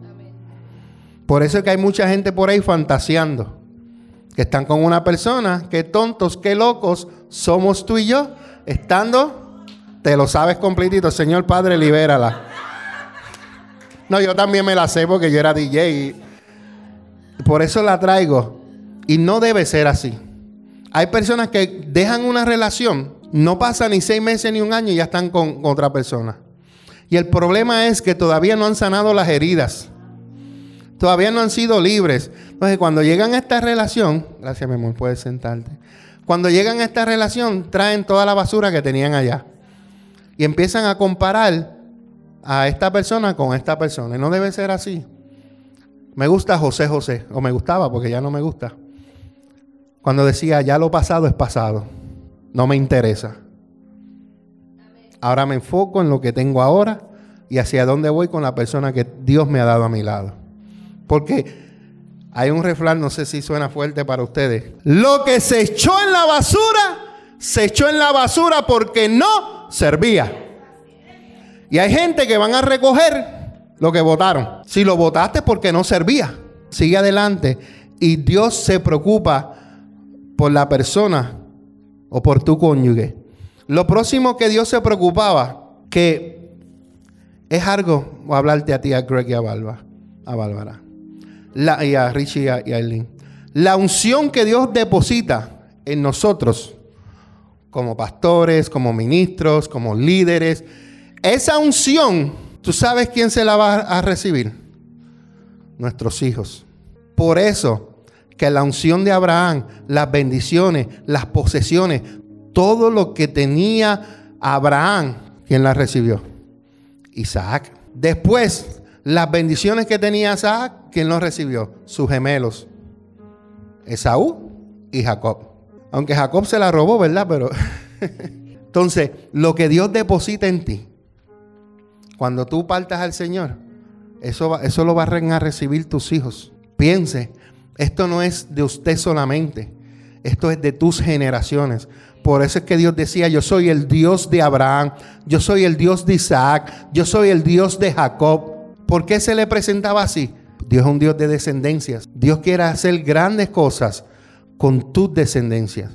Por eso es que hay mucha gente por ahí fantaseando. Que están con una persona, que tontos, qué locos somos tú y yo. Estando, te lo sabes completito, Señor Padre, libérala. No, yo también me la sé porque yo era DJ. Y por eso la traigo. Y no debe ser así. Hay personas que dejan una relación, no pasa ni seis meses ni un año y ya están con otra persona. Y el problema es que todavía no han sanado las heridas. Todavía no han sido libres. Entonces, cuando llegan a esta relación, gracias mi amor, puedes sentarte. Cuando llegan a esta relación, traen toda la basura que tenían allá. Y empiezan a comparar a esta persona con esta persona. Y no debe ser así. Me gusta José José, o me gustaba porque ya no me gusta. Cuando decía, ya lo pasado es pasado, no me interesa. Ahora me enfoco en lo que tengo ahora y hacia dónde voy con la persona que Dios me ha dado a mi lado. Porque hay un refrán, no sé si suena fuerte para ustedes. Lo que se echó en la basura, se echó en la basura porque no servía. Y hay gente que van a recoger lo que votaron. Si lo votaste porque no servía, sigue adelante. Y Dios se preocupa por la persona o por tu cónyuge. Lo próximo que Dios se preocupaba, que es algo, voy a hablarte a ti, a Greg y a, a Bárbara, la, y a Richie y a, y a Eileen. La unción que Dios deposita en nosotros, como pastores, como ministros, como líderes, esa unción ¿Tú sabes quién se la va a recibir? Nuestros hijos. Por eso que la unción de Abraham, las bendiciones, las posesiones, todo lo que tenía Abraham, ¿quién la recibió? Isaac. Después, las bendiciones que tenía Isaac, ¿quién los recibió? Sus gemelos. Esaú y Jacob. Aunque Jacob se la robó, ¿verdad? Pero entonces, lo que Dios deposita en ti, cuando tú partas al Señor, eso, eso lo van a recibir tus hijos. Piense, esto no es de usted solamente, esto es de tus generaciones. Por eso es que Dios decía, yo soy el Dios de Abraham, yo soy el Dios de Isaac, yo soy el Dios de Jacob. ¿Por qué se le presentaba así? Dios es un Dios de descendencias. Dios quiere hacer grandes cosas con tus descendencias.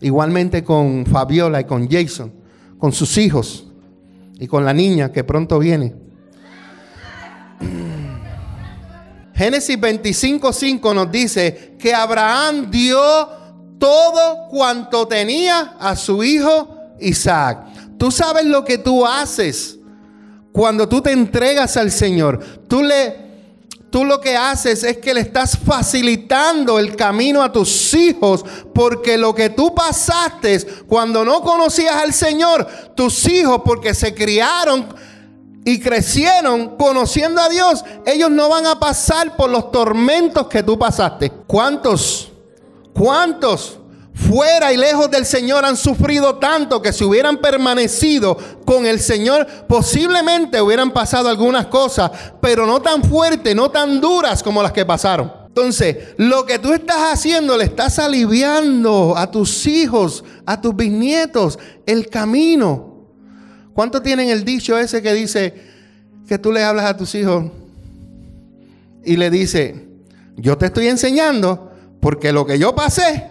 Igualmente con Fabiola y con Jason, con sus hijos y con la niña que pronto viene. Génesis 25:5 nos dice que Abraham dio todo cuanto tenía a su hijo Isaac. Tú sabes lo que tú haces cuando tú te entregas al Señor. Tú le tú lo que haces es que le estás facilitando el camino a tus hijos, porque lo que tú pasaste cuando no conocías al Señor, tus hijos, porque se criaron y crecieron conociendo a Dios, ellos no van a pasar por los tormentos que tú pasaste. ¿Cuántos? ¿Cuántos? Fuera y lejos del Señor han sufrido tanto que si hubieran permanecido con el Señor, posiblemente hubieran pasado algunas cosas, pero no tan fuertes, no tan duras como las que pasaron. Entonces, lo que tú estás haciendo, le estás aliviando a tus hijos, a tus bisnietos, el camino. ¿Cuánto tienen el dicho ese que dice que tú le hablas a tus hijos y le dice, yo te estoy enseñando porque lo que yo pasé,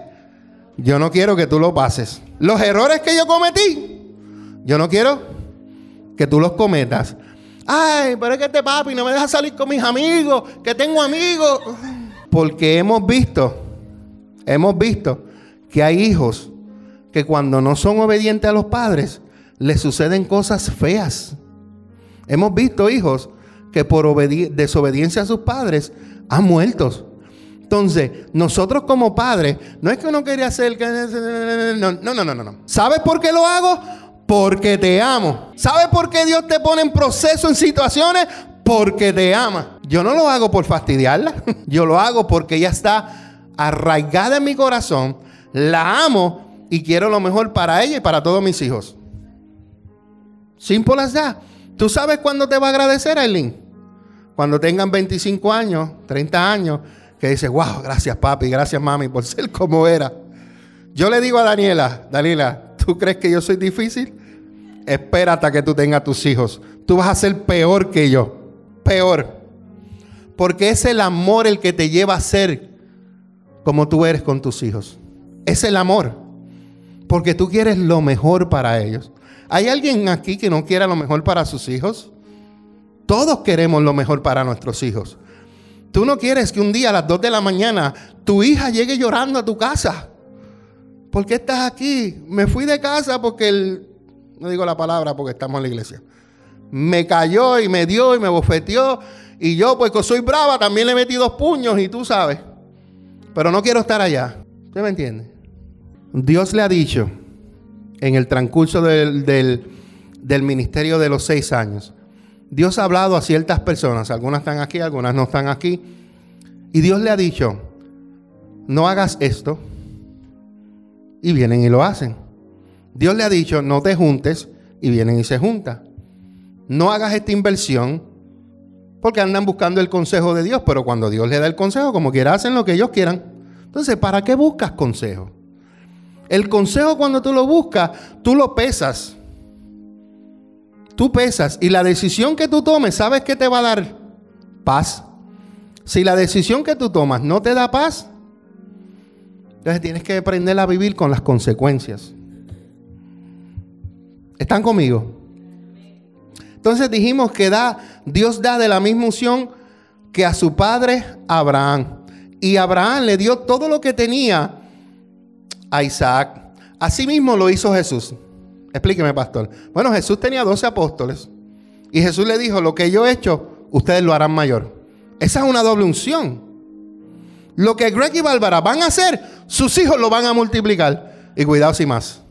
yo no quiero que tú lo pases. Los errores que yo cometí, yo no quiero que tú los cometas. Ay, pero es que este papi no me deja salir con mis amigos, que tengo amigos. Porque hemos visto, hemos visto que hay hijos que cuando no son obedientes a los padres, les suceden cosas feas. Hemos visto hijos que por desobediencia a sus padres han muerto. Entonces, nosotros como padres, no es que uno quería hacer... No, no, no, no, no. ¿Sabes por qué lo hago? Porque te amo. ¿Sabes por qué Dios te pone en proceso, en situaciones? Porque te ama. Yo no lo hago por fastidiarla. Yo lo hago porque ella está arraigada en mi corazón. La amo y quiero lo mejor para ella y para todos mis hijos. Simple as that. ¿Tú sabes cuándo te va a agradecer, Aileen? Cuando tengan 25 años, 30 años que dice, wow, gracias papi, gracias mami por ser como era. Yo le digo a Daniela, Daniela, ¿tú crees que yo soy difícil? Espérate a que tú tengas tus hijos. Tú vas a ser peor que yo. Peor. Porque es el amor el que te lleva a ser como tú eres con tus hijos. Es el amor. Porque tú quieres lo mejor para ellos. ¿Hay alguien aquí que no quiera lo mejor para sus hijos? Todos queremos lo mejor para nuestros hijos. Tú no quieres que un día a las 2 de la mañana tu hija llegue llorando a tu casa. ¿Por qué estás aquí? Me fui de casa porque el... No digo la palabra porque estamos en la iglesia. Me cayó y me dio y me bofeteó. Y yo, pues que soy brava, también le metí dos puños y tú sabes. Pero no quiero estar allá. ¿Usted me entiende? Dios le ha dicho en el transcurso del, del ministerio de los seis años Dios ha hablado a ciertas personas, algunas están aquí, algunas no están aquí, y Dios le ha dicho, no hagas esto, y vienen y lo hacen. Dios le ha dicho, no te juntes, y vienen y se juntan. No hagas esta inversión, porque andan buscando el consejo de Dios, pero cuando Dios le da el consejo, como quiera, hacen lo que ellos quieran. Entonces, ¿para qué buscas consejo? El consejo cuando tú lo buscas, tú lo pesas tú pesas y la decisión que tú tomes, ¿sabes qué te va a dar? Paz. Si la decisión que tú tomas no te da paz, entonces tienes que aprender a vivir con las consecuencias. ¿Están conmigo? Entonces dijimos que da, Dios da de la misma unción que a su padre Abraham. Y Abraham le dio todo lo que tenía a Isaac. Asimismo lo hizo Jesús. Explíqueme, pastor. Bueno, Jesús tenía 12 apóstoles. Y Jesús le dijo, lo que yo he hecho, ustedes lo harán mayor. Esa es una doble unción. Lo que Greg y Bárbara van a hacer, sus hijos lo van a multiplicar. Y cuidado si más.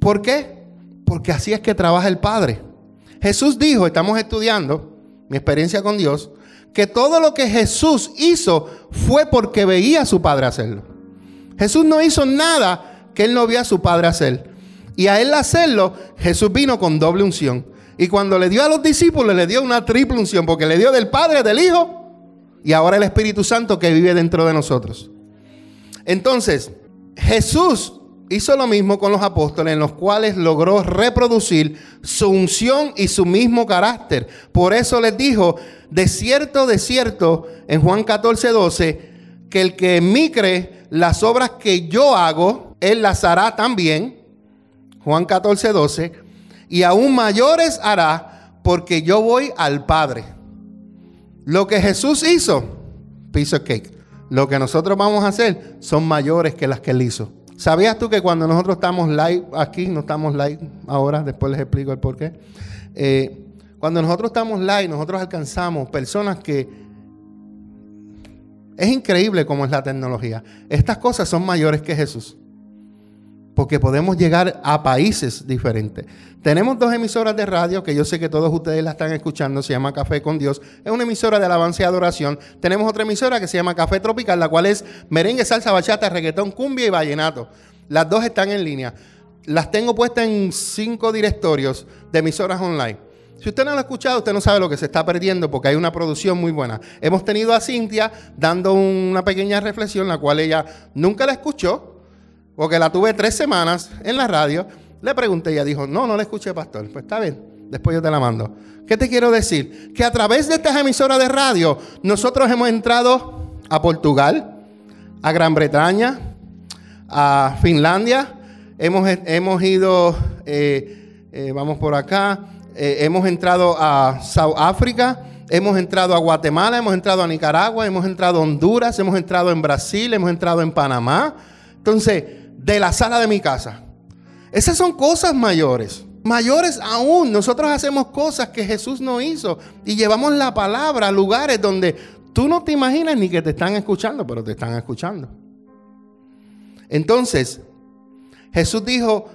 ¿Por qué? Porque así es que trabaja el Padre. Jesús dijo, estamos estudiando mi experiencia con Dios, que todo lo que Jesús hizo fue porque veía a su Padre hacerlo. Jesús no hizo nada que él no vio a su Padre hacer. Y a él hacerlo, Jesús vino con doble unción. Y cuando le dio a los discípulos, le dio una triple unción, porque le dio del Padre, del Hijo y ahora el Espíritu Santo que vive dentro de nosotros. Entonces, Jesús hizo lo mismo con los apóstoles, en los cuales logró reproducir su unción y su mismo carácter. Por eso les dijo, de cierto, de cierto, en Juan 14, 12, que el que en mí cree, las obras que yo hago, él las hará también. Juan 14, 12 y aún mayores hará porque yo voy al Padre. Lo que Jesús hizo, piece of cake. Lo que nosotros vamos a hacer son mayores que las que él hizo. ¿Sabías tú que cuando nosotros estamos live aquí, no estamos live ahora, después les explico el por qué? Eh, cuando nosotros estamos live, nosotros alcanzamos personas que... Es increíble cómo es la tecnología. Estas cosas son mayores que Jesús porque podemos llegar a países diferentes. Tenemos dos emisoras de radio que yo sé que todos ustedes la están escuchando, se llama Café con Dios, es una emisora de alabanza y adoración. Tenemos otra emisora que se llama Café Tropical, la cual es merengue, salsa, bachata, reggaetón, cumbia y vallenato. Las dos están en línea. Las tengo puestas en cinco directorios de emisoras online. Si usted no lo ha escuchado, usted no sabe lo que se está perdiendo porque hay una producción muy buena. Hemos tenido a Cintia dando una pequeña reflexión, la cual ella nunca la escuchó, porque la tuve tres semanas en la radio. Le pregunté y ella dijo, no, no la escuché, pastor. Pues está bien, después yo te la mando. ¿Qué te quiero decir? Que a través de estas emisoras de radio, nosotros hemos entrado a Portugal, a Gran Bretaña, a Finlandia, hemos, hemos ido, eh, eh, vamos por acá, eh, hemos entrado a South África, hemos entrado a Guatemala, hemos entrado a Nicaragua, hemos entrado a Honduras, hemos entrado en Brasil, hemos entrado en Panamá. Entonces, de la sala de mi casa. Esas son cosas mayores. Mayores aún, nosotros hacemos cosas que Jesús no hizo y llevamos la palabra a lugares donde tú no te imaginas ni que te están escuchando, pero te están escuchando. Entonces, Jesús dijo,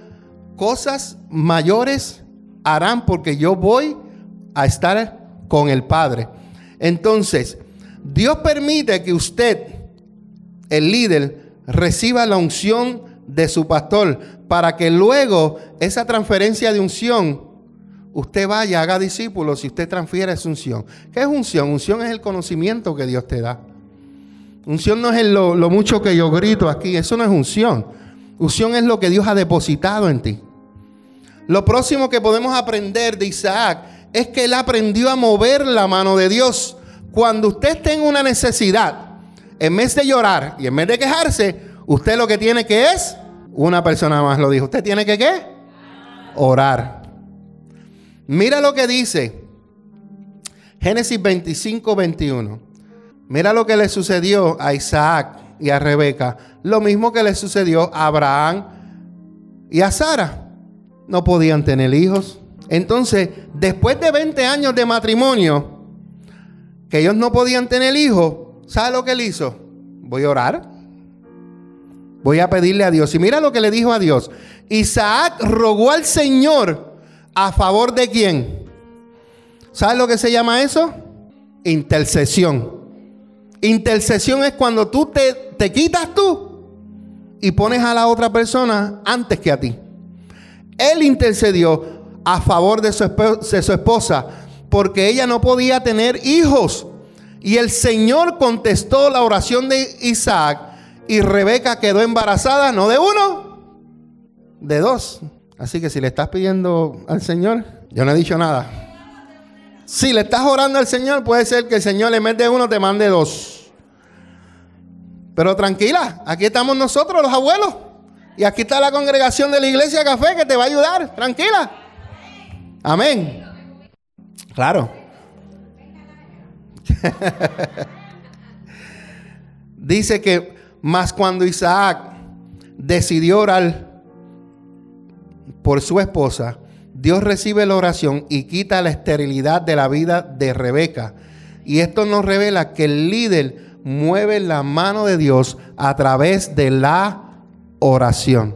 cosas mayores harán porque yo voy a estar con el Padre. Entonces, Dios permite que usted, el líder, reciba la unción de su pastor, para que luego esa transferencia de unción, usted vaya, haga discípulos y usted transfiere esa unción. ¿Qué es unción? Unción es el conocimiento que Dios te da. Unción no es lo, lo mucho que yo grito aquí, eso no es unción. Unción es lo que Dios ha depositado en ti. Lo próximo que podemos aprender de Isaac es que él aprendió a mover la mano de Dios. Cuando usted tenga una necesidad, en vez de llorar y en vez de quejarse, Usted lo que tiene que es, una persona más lo dijo, usted tiene que qué? Orar. Mira lo que dice Génesis 25, 21. Mira lo que le sucedió a Isaac y a Rebeca. Lo mismo que le sucedió a Abraham y a Sara. No podían tener hijos. Entonces, después de 20 años de matrimonio, que ellos no podían tener hijos, ¿sabe lo que él hizo? Voy a orar. Voy a pedirle a Dios. Y mira lo que le dijo a Dios. Isaac rogó al Señor a favor de quién. ¿Sabes lo que se llama eso? Intercesión. Intercesión es cuando tú te, te quitas tú y pones a la otra persona antes que a ti. Él intercedió a favor de su, de su esposa porque ella no podía tener hijos. Y el Señor contestó la oración de Isaac y Rebeca quedó embarazada, no de uno, de dos. Así que si le estás pidiendo al Señor, yo no he dicho nada. Si le estás orando al Señor, puede ser que el Señor en vez de uno te mande dos. Pero tranquila, aquí estamos nosotros, los abuelos. Y aquí está la congregación de la iglesia Café que te va a ayudar. Tranquila. Amén. Claro. Dice que mas cuando Isaac decidió orar por su esposa, Dios recibe la oración y quita la esterilidad de la vida de Rebeca. Y esto nos revela que el líder mueve la mano de Dios a través de la oración.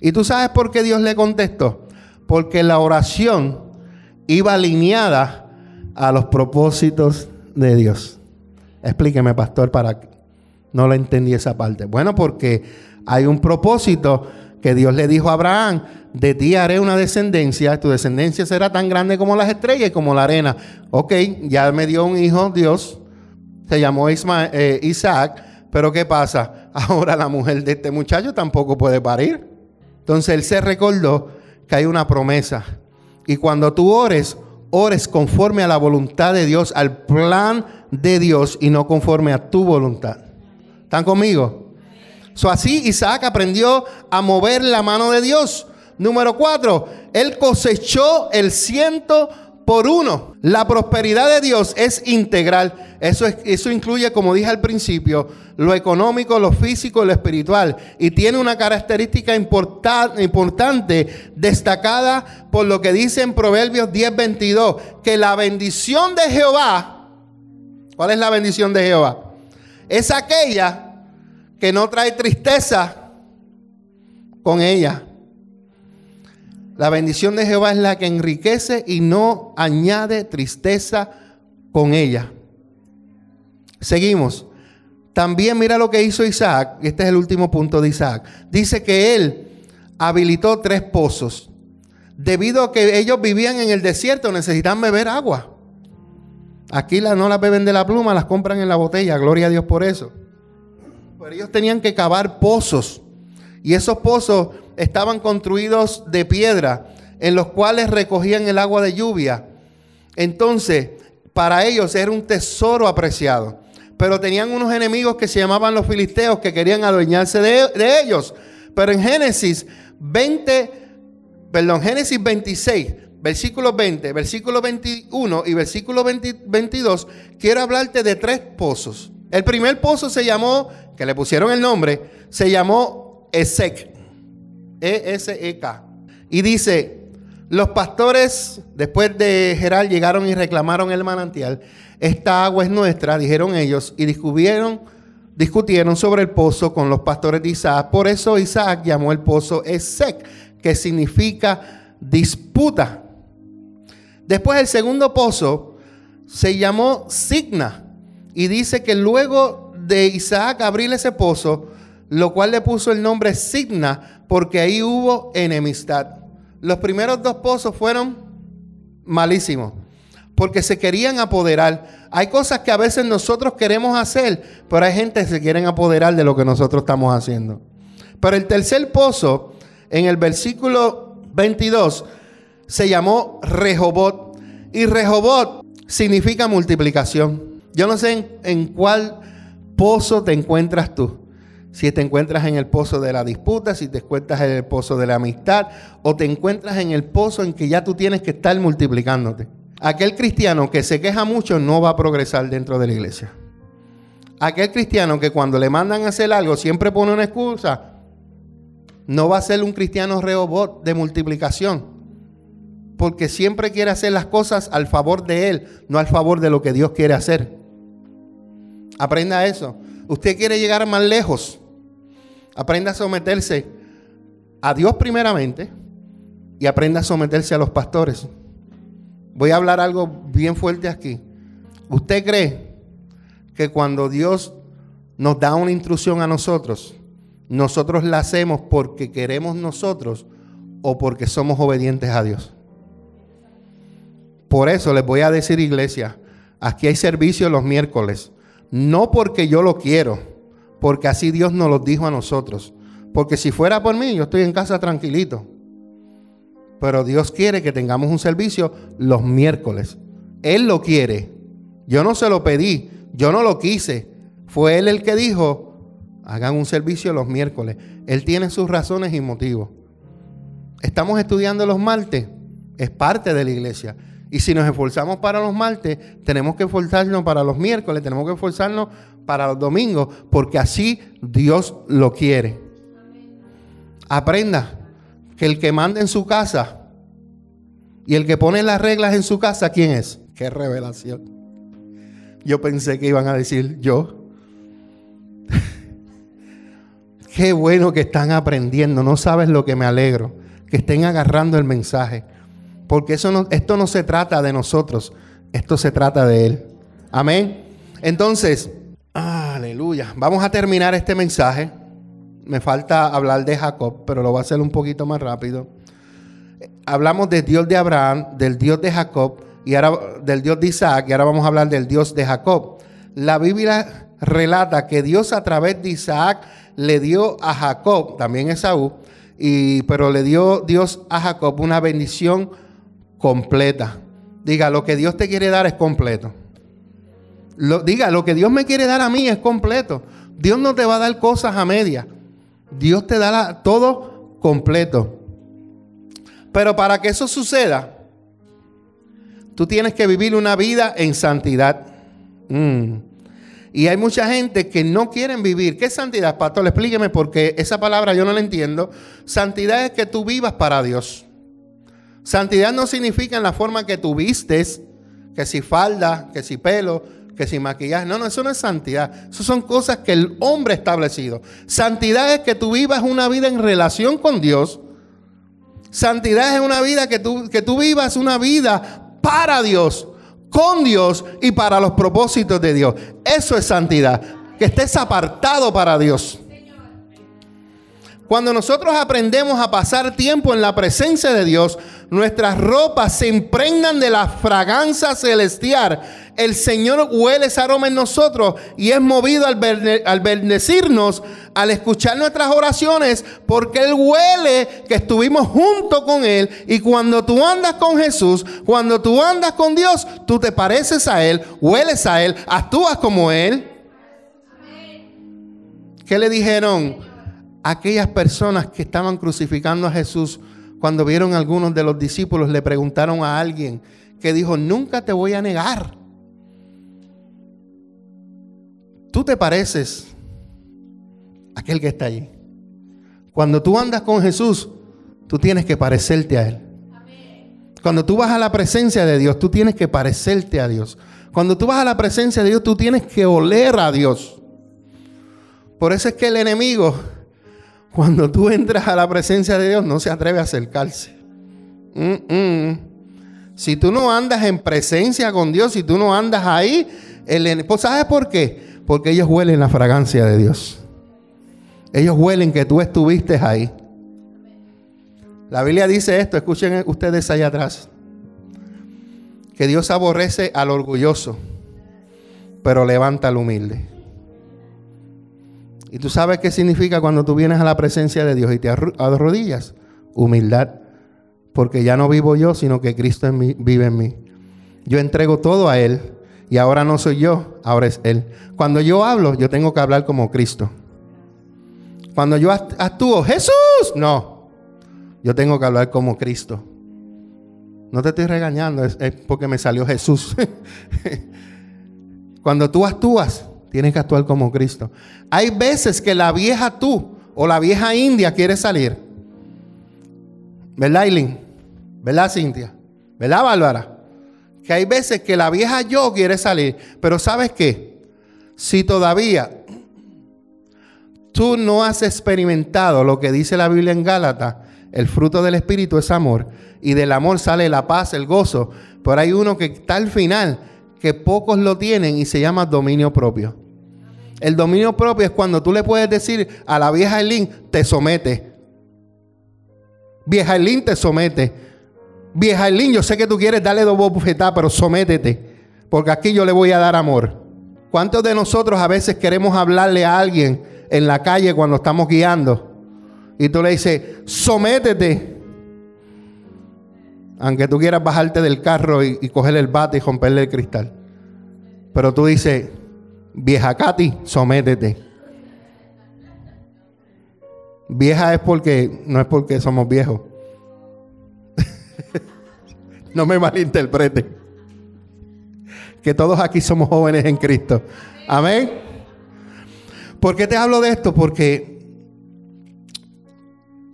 ¿Y tú sabes por qué Dios le contestó? Porque la oración iba alineada a los propósitos de Dios. Explíqueme, pastor, para no le entendí esa parte. Bueno, porque hay un propósito que Dios le dijo a Abraham, de ti haré una descendencia, tu descendencia será tan grande como las estrellas y como la arena. Ok, ya me dio un hijo Dios, se llamó eh, Isaac, pero ¿qué pasa? Ahora la mujer de este muchacho tampoco puede parir. Entonces él se recordó que hay una promesa. Y cuando tú ores, ores conforme a la voluntad de Dios, al plan de Dios y no conforme a tu voluntad. ¿Están conmigo? Así Isaac aprendió a mover la mano de Dios. Número cuatro, él cosechó el ciento por uno. La prosperidad de Dios es integral. Eso, es, eso incluye, como dije al principio, lo económico, lo físico, lo espiritual. Y tiene una característica importante, destacada por lo que dice en Proverbios 10:22, que la bendición de Jehová, ¿cuál es la bendición de Jehová? Es aquella que no trae tristeza con ella. La bendición de Jehová es la que enriquece y no añade tristeza con ella. Seguimos. También mira lo que hizo Isaac. Este es el último punto de Isaac. Dice que él habilitó tres pozos. Debido a que ellos vivían en el desierto, necesitan beber agua. Aquí no las beben de la pluma, las compran en la botella. Gloria a Dios por eso. Pero ellos tenían que cavar pozos. Y esos pozos estaban construidos de piedra, en los cuales recogían el agua de lluvia. Entonces, para ellos era un tesoro apreciado. Pero tenían unos enemigos que se llamaban los filisteos que querían adueñarse de, ellos. Pero en Génesis 20, perdón, Génesis 26, versículo 20, versículo 21 y versículo 22, quiero hablarte de tres pozos. El primer pozo se llamó, que le pusieron el nombre, se llamó Esec. E-S-E-K. Y dice, los pastores después de Geral llegaron y reclamaron el manantial. Esta agua es nuestra, dijeron ellos, y descubrieron, discutieron sobre el pozo con los pastores de Isaac. Por eso Isaac llamó el pozo Esec, que significa disputa. Después el segundo pozo se llamó Signa. Y dice que luego de Isaac abrir ese pozo, lo cual le puso el nombre Signa, porque ahí hubo enemistad. Los primeros dos pozos fueron malísimos, porque se querían apoderar. Hay cosas que a veces nosotros queremos hacer, pero hay gente que se quieren apoderar de lo que nosotros estamos haciendo. Pero el tercer pozo, en el versículo 22, se llamó Rehobot. Y Rehobot significa multiplicación. Yo no sé en, cuál pozo te encuentras tú si te encuentras en el pozo de la disputa, si te encuentras en el pozo de la amistad o te encuentras en el pozo en que ya tú tienes que estar multiplicándote. Aquel cristiano que se queja mucho no va a progresar dentro de la iglesia. Aquel cristiano que cuando le mandan a hacer algo siempre pone una excusa, no va a ser un cristiano reobot de multiplicación. Porque siempre quiere hacer las cosas al favor de él, no al favor de lo que Dios quiere hacer. Aprenda eso. Usted quiere llegar más lejos. Aprenda a someterse a Dios primeramente y aprenda a someterse a los pastores. Voy a hablar algo bien fuerte aquí. ¿Usted cree que cuando Dios nos da una instrucción a nosotros, nosotros la hacemos porque queremos nosotros o porque somos obedientes a Dios? Por eso les voy a decir, iglesia, aquí hay servicio los miércoles. No porque yo lo quiero, porque así Dios nos lo dijo a nosotros. Porque si fuera por mí, yo estoy en casa tranquilito. Pero Dios quiere que tengamos un servicio los miércoles. Él lo quiere. Yo no se lo pedí, yo no lo quise. Fue Él el que dijo, hagan un servicio los miércoles. Él tiene sus razones y motivos. Estamos estudiando los martes, es parte de la iglesia. Y si nos esforzamos para los martes, tenemos que esforzarnos para los miércoles, tenemos que esforzarnos para los domingos, porque así Dios lo quiere. Aprenda que el que manda en su casa Y el que pone las reglas en su casa, ¿quién es? Qué revelación. Yo pensé que iban a decir yo. Qué bueno que están aprendiendo. No sabes lo que me alegro. Que estén agarrando el mensaje. Porque eso no, esto no se trata de nosotros. Esto se trata de Él. Amén. Entonces, aleluya. Vamos a terminar este mensaje. Me falta hablar de Jacob, pero lo voy a hacer un poquito más rápido. Hablamos del Dios de Abraham, del Dios de Jacob y ahora del Dios de Isaac y ahora vamos a hablar del Dios de Jacob. La Biblia relata que Dios a través de Isaac le dio a Jacob, también Esaú, y, pero le dio Dios a Jacob una bendición completa. Diga, lo que Dios te quiere dar es completo. diga, lo que Dios me quiere dar a mí es completo. Dios no te va a dar cosas a media. Dios te da todo completo. Pero para que eso suceda, tú tienes que vivir una vida en santidad. Mm. Y hay mucha gente que no quieren vivir. ¿Qué es santidad, pastor? Explíqueme porque esa palabra yo no la entiendo. Santidad es que tú vivas para Dios. Santidad no significa en la forma que tú vistes, que si falda, que si pelo, que si maquillaje. No, no, eso no es santidad. Eso son cosas que el hombre ha establecido. Santidad es que tú vivas una vida en relación con Dios. Santidad es una vida que tú, que tú vivas una vida para Dios, con Dios y para los propósitos de Dios. Eso es santidad. Que estés apartado para Dios. Cuando nosotros aprendemos a pasar tiempo en la presencia de Dios, nuestras ropas se impregnan de la fragancia celestial. El Señor huele ese aroma en nosotros y es movido al, bendecirnos, al escuchar nuestras oraciones, porque Él huele que estuvimos junto con Él. Y cuando tú andas con Jesús, cuando tú andas con Dios, tú te pareces a Él, hueles a Él, actúas como Él. ¿Qué le dijeron? aquellas personas que estaban crucificando a Jesús, cuando vieron a algunos de los discípulos, le preguntaron a alguien que dijo, nunca te voy a negar. Tú te pareces a aquel que está allí. Cuando tú andas con Jesús, tú tienes que parecerte a Él. Cuando tú vas a la presencia de Dios, tú tienes que parecerte a Dios. Cuando tú vas a la presencia de Dios, tú tienes que oler a Dios. Por eso es que el enemigo cuando tú entras a la presencia de Dios, no se atreve a acercarse. Si tú no andas en presencia con Dios, si tú no andas ahí, el, pues ¿sabes por qué? Porque ellos huelen la fragancia de Dios. Ellos huelen que tú estuviste ahí. La Biblia dice esto, escuchen ustedes allá atrás. Que Dios aborrece al orgulloso, pero levanta al humilde. ¿Y tú sabes qué significa cuando tú vienes a la presencia de Dios y te arrodillas? Humildad. Porque ya no vivo yo, sino que Cristo vive en mí. Yo entrego todo a Él y ahora no soy yo, ahora es Él. Cuando yo hablo, yo tengo que hablar como Cristo. Cuando yo actúo, Jesús, no. Yo tengo que hablar como Cristo. No te estoy regañando, es porque me salió Jesús. Cuando tú actúas, Tienes que actuar como Cristo. Hay veces que la vieja tú o la vieja India quiere salir. ¿Verdad, Eileen? ¿Verdad, Cintia? ¿Verdad, Bárbara? Que hay veces que la vieja yo quiere salir. Pero ¿sabes qué? Si todavía tú no has experimentado lo que dice la Biblia en Gálatas, el fruto del Espíritu es amor. Y del amor sale la paz, el gozo. Pero hay uno que está al final, que pocos lo tienen y se llama dominio propio. El dominio propio es cuando tú le puedes decir a la vieja Elín, te somete. Vieja Elín, te somete. Vieja Elín, yo sé que tú quieres darle dos bofetadas, pero sométete. Porque aquí yo le voy a dar amor. ¿Cuántos de nosotros a veces queremos hablarle a alguien en la calle cuando estamos guiando? Y tú le dices, sométete. Aunque tú quieras bajarte del carro y, y coger el bate y romperle el cristal. Pero tú dices, Vieja Katy, sométete. Vieja es porque, no es porque somos viejos. no me malinterprete. Que todos aquí somos jóvenes en Cristo. Amén. ¿Por qué te hablo de esto? Porque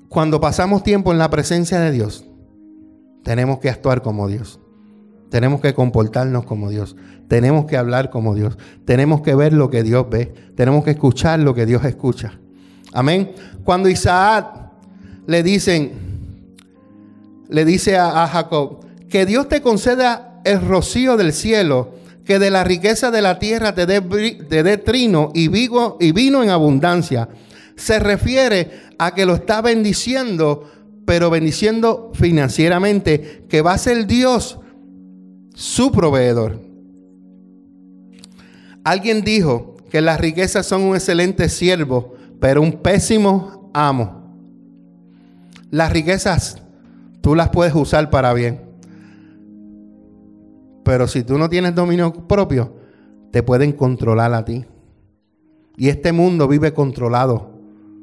cuando pasamos tiempo en la presencia de Dios, tenemos que actuar como Dios. Tenemos que comportarnos como Dios. Tenemos que hablar como Dios. Tenemos que ver lo que Dios ve. Tenemos que escuchar lo que Dios escucha. Amén. Cuando Isaac le dicen, le dice a, Jacob, que Dios te conceda el rocío del cielo, que de la riqueza de la tierra te dé, trino y, y vino en abundancia. Se refiere a que lo está bendiciendo, pero bendiciendo financieramente, que va a ser Dios su proveedor. Alguien dijo que las riquezas son un excelente siervo, pero un pésimo amo. Las riquezas tú las puedes usar para bien. Pero si tú no tienes dominio propio, te pueden controlar a ti. Y este mundo vive controlado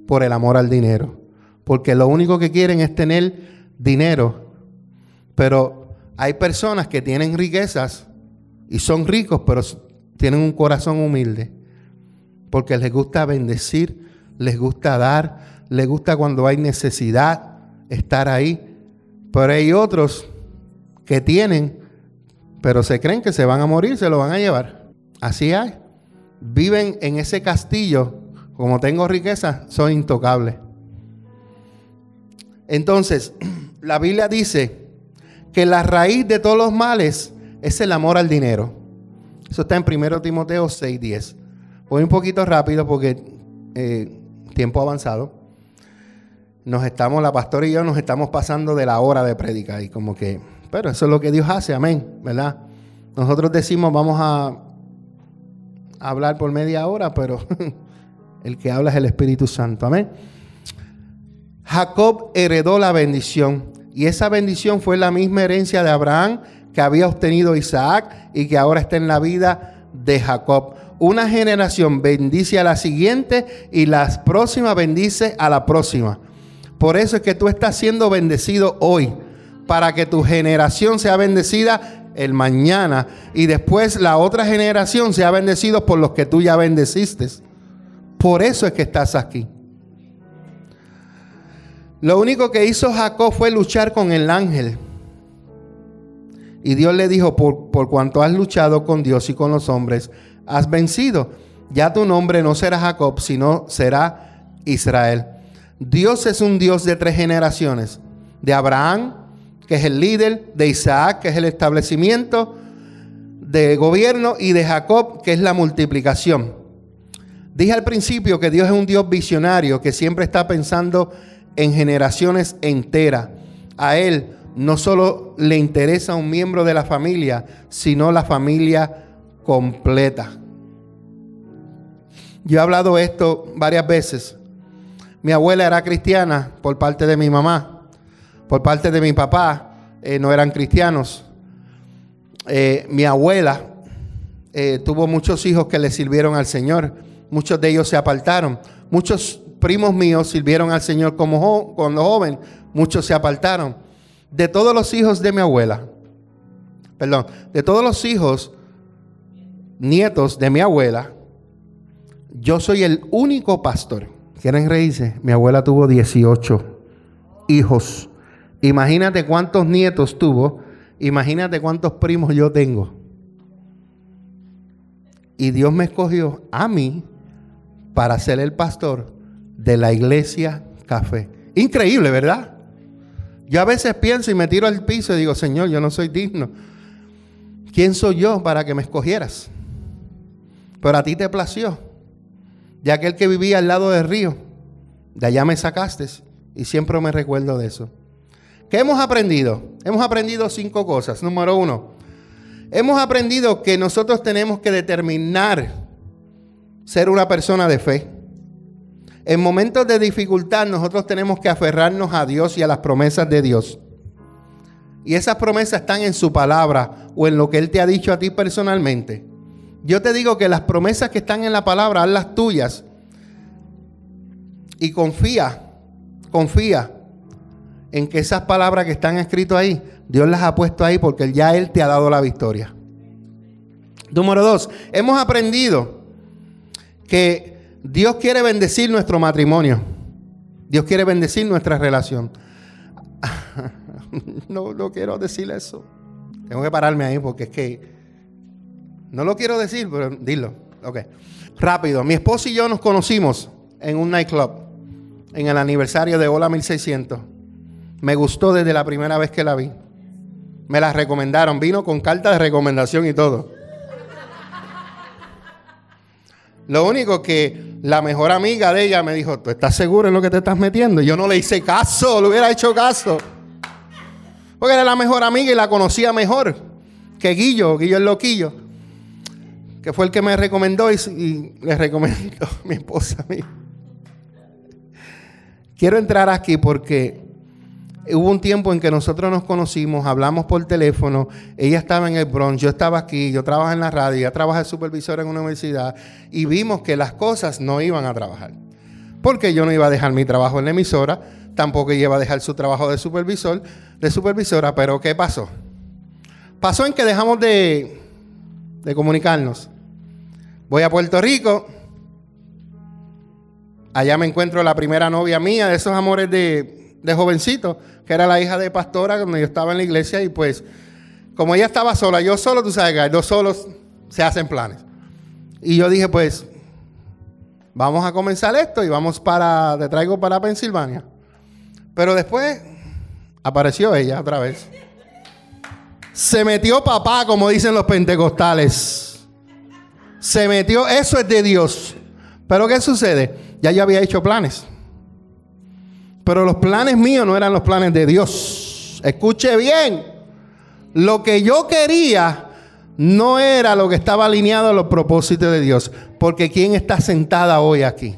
por el amor al dinero. Porque lo único que quieren es tener dinero. Pero hay personas que tienen riquezas y son ricos, pero tienen un corazón humilde. Porque les gusta bendecir, les gusta dar, les gusta cuando hay necesidad estar ahí. Pero hay otros que tienen, pero se creen que se van a morir, se lo van a llevar. Así hay. Viven en ese castillo, como tengo riqueza, soy intocable. Entonces, la Biblia dice que la raíz de todos los males es el amor al dinero. Eso está en 1 Timoteo 6:10. Voy un poquito rápido porque eh, tiempo avanzado. Nos estamos, la pastora y yo nos estamos pasando de la hora de predicar y como que, pero eso es lo que Dios hace, amén, ¿verdad? Nosotros decimos vamos a hablar por media hora, pero el que habla es el Espíritu Santo, amén. Jacob heredó la bendición y esa bendición fue la misma herencia de Abraham que había obtenido Isaac y que ahora está en la vida de Jacob. Una generación bendice a la siguiente y la próxima bendice a la próxima. Por eso es que tú estás siendo bendecido hoy, para que tu generación sea bendecida el mañana y después la otra generación sea bendecida por los que tú ya bendeciste. Por eso es que estás aquí. Lo único que hizo Jacob fue luchar con el ángel. Y Dios le dijo, por, por, cuanto has luchado con Dios y con los hombres, has vencido. Ya tu nombre no será Jacob, sino será Israel. Dios es un Dios de tres generaciones. De Abraham, que es el líder, de Isaac, que es el establecimiento de gobierno, y de Jacob, que es la multiplicación. Dije al principio que Dios es un Dios visionario, que siempre está pensando en generaciones enteras. A Él no solo le interesa un miembro de la familia, sino la familia completa. Yo he hablado esto varias veces. Mi abuela era cristiana por parte de mi mamá, por parte de mi papá eh, no eran cristianos. Eh, mi abuela eh, tuvo muchos hijos que le sirvieron al Señor, muchos de ellos se apartaron, muchos primos míos sirvieron al Señor como cuando joven, muchos se apartaron. De todos los hijos de mi abuela, perdón, de todos los hijos, nietos de mi abuela, yo soy el único pastor. ¿Quieren reírse? Mi abuela tuvo 18 hijos. Imagínate cuántos nietos tuvo. Imagínate cuántos primos yo tengo. Y Dios me escogió a mí para ser el pastor de la iglesia café. Increíble, ¿verdad? Yo a veces pienso y me tiro al piso y digo, Señor, yo no soy digno. ¿Quién soy yo para que me escogieras? Pero a ti te plació. De aquel que vivía al lado del río, de allá me sacaste y siempre me recuerdo de eso. ¿Qué hemos aprendido? Hemos aprendido cinco cosas. Número uno, hemos aprendido que nosotros tenemos que determinar ser una persona de fe. En momentos de dificultad nosotros tenemos que aferrarnos a Dios y a las promesas de Dios. Y esas promesas están en su palabra o en lo que Él te ha dicho a ti personalmente. Yo te digo que las promesas que están en la palabra, haz las tuyas. Y confía, confía en que esas palabras que están escritas ahí, Dios las ha puesto ahí porque ya Él te ha dado la victoria. Número dos, hemos aprendido que Dios quiere bendecir nuestro matrimonio. Dios quiere bendecir nuestra relación. no, quiero decir eso. Tengo que pararme ahí porque es que no lo quiero decir, pero dilo. Ok. Rápido. Mi esposo y yo nos conocimos en un nightclub en el aniversario de Hola 1600. Me gustó desde la primera vez que la vi. Me la recomendaron. Vino con carta de recomendación y todo. Lo único que la mejor amiga de ella me dijo, ¿tú estás seguro en lo que te estás metiendo? Y yo no le hice caso, le hubiera hecho caso. Porque era la mejor amiga y la conocía mejor que Guillo, Guillo el loquillo. Que fue el que me recomendó y, le recomendó a mi esposa a mí. Quiero entrar aquí porque hubo un tiempo en que nosotros nos conocimos, hablamos por teléfono, ella estaba en el Bronx, yo estaba aquí, yo trabajo en la radio, ella trabaja de supervisora en una universidad y vimos que las cosas no iban a trabajar. Porque yo no iba a dejar mi trabajo en la emisora, tampoco iba a dejar su trabajo de supervisor, de supervisora, pero ¿qué pasó? Pasó en que dejamos de, de comunicarnos. Voy a Puerto Rico, allá me encuentro la primera novia mía de esos amores de de jovencito, que era la hija de pastora cuando yo estaba en la iglesia y pues como ella estaba sola, yo solo, tú sabes que dos solos se hacen planes. Y yo dije, pues, vamos a comenzar esto y vamos para, te traigo para Pensilvania. Pero después apareció ella otra vez. Se metió papá, como dicen los pentecostales. Se metió, eso es de Dios. Pero ¿qué sucede? Ya yo había hecho planes. Pero los planes míos no eran los planes de Dios. Escuche bien. Lo que yo quería no era lo que estaba alineado a los propósitos de Dios. Porque ¿quién está sentada hoy aquí?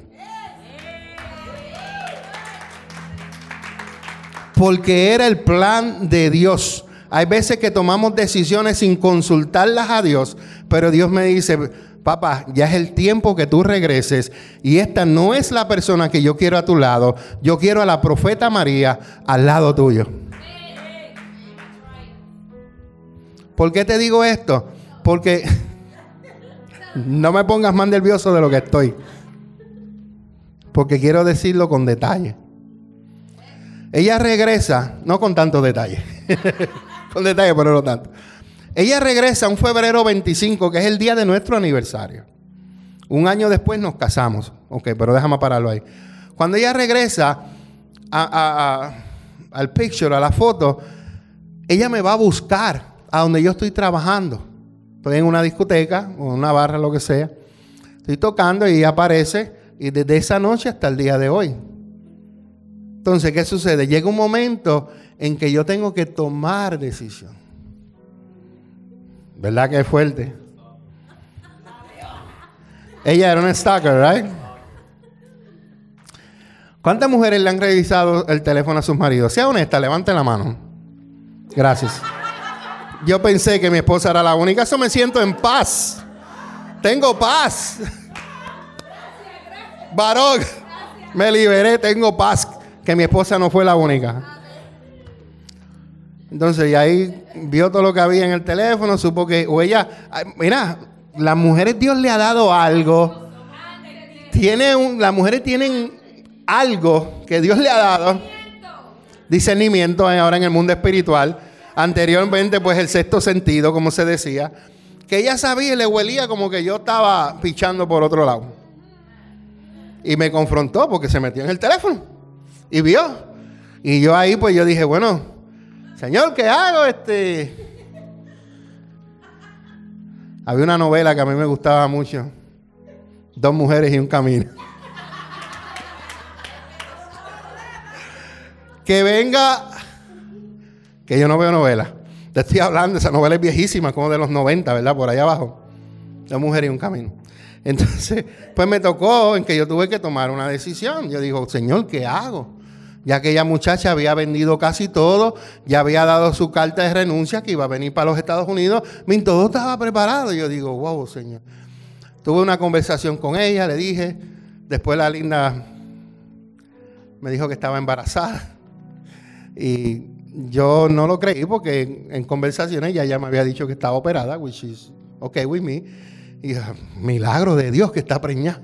Porque era el plan de Dios. Hay veces que tomamos decisiones sin consultarlas a Dios, pero Dios me dice, papá, ya es el tiempo que tú regreses y esta no es la persona que yo quiero a tu lado, yo quiero a la profeta María al lado tuyo. ¿Por qué te digo esto? Porque no me pongas más nervioso de lo que estoy. Porque quiero decirlo con detalle. Ella regresa, no con tanto detalle, con detalle, pero no tanto. Ella regresa un febrero 25, que es el día de nuestro aniversario. Un año después nos casamos. Ok, pero déjame pararlo ahí. Cuando ella regresa al picture, a la foto, ella me va a buscar a donde yo estoy trabajando. Estoy en una discoteca o una barra, lo que sea. Estoy tocando y ella aparece. Y desde esa noche hasta el día de hoy. Entonces, ¿qué sucede? Llega un momento en que yo tengo que tomar decisión. ¿Verdad que es fuerte? Ella era una stalker, ¿right? ¿Cuántas mujeres le han revisado el teléfono a sus maridos? Sea honesta, levante la mano. Gracias. Yo pensé que mi esposa era la única. Eso me siento en paz. Tengo paz. Varón, me liberé, tengo paz. Que mi esposa no fue la única. Entonces, y ahí vio todo lo que había en el teléfono, supo que, o ella, mira, las mujeres Dios le ha dado algo. Tiene un, las mujeres tienen algo que Dios le ha dado. Discernimiento ahora en el mundo espiritual. Anteriormente, pues el sexto sentido, como se decía. Que ella sabía y le huelía como que yo estaba pichando por otro lado. Y me confrontó porque se metió en el teléfono. Y vio. Y yo ahí, pues yo dije, bueno, Señor, ¿qué hago? Este. Había una novela que a mí me gustaba mucho. Dos mujeres y un camino. que venga. Que yo no veo novela. Te estoy hablando, esa novela es viejísima, como de los 90, ¿verdad? Por allá abajo. Dos mujeres y un camino. Entonces, pues me tocó en que yo tuve que tomar una decisión. Yo digo, Señor, ¿qué hago? Ya aquella muchacha había vendido casi todo, ya había dado su carta de renuncia que iba a venir para los Estados Unidos, todo estaba preparado. Y yo digo, wow, Señor. Tuve una conversación con ella, le dije, después la linda me dijo que estaba embarazada. Y yo no lo creí porque en, conversaciones ella ya me había dicho que estaba operada, which is okay with me. Y milagro de Dios que está preñada.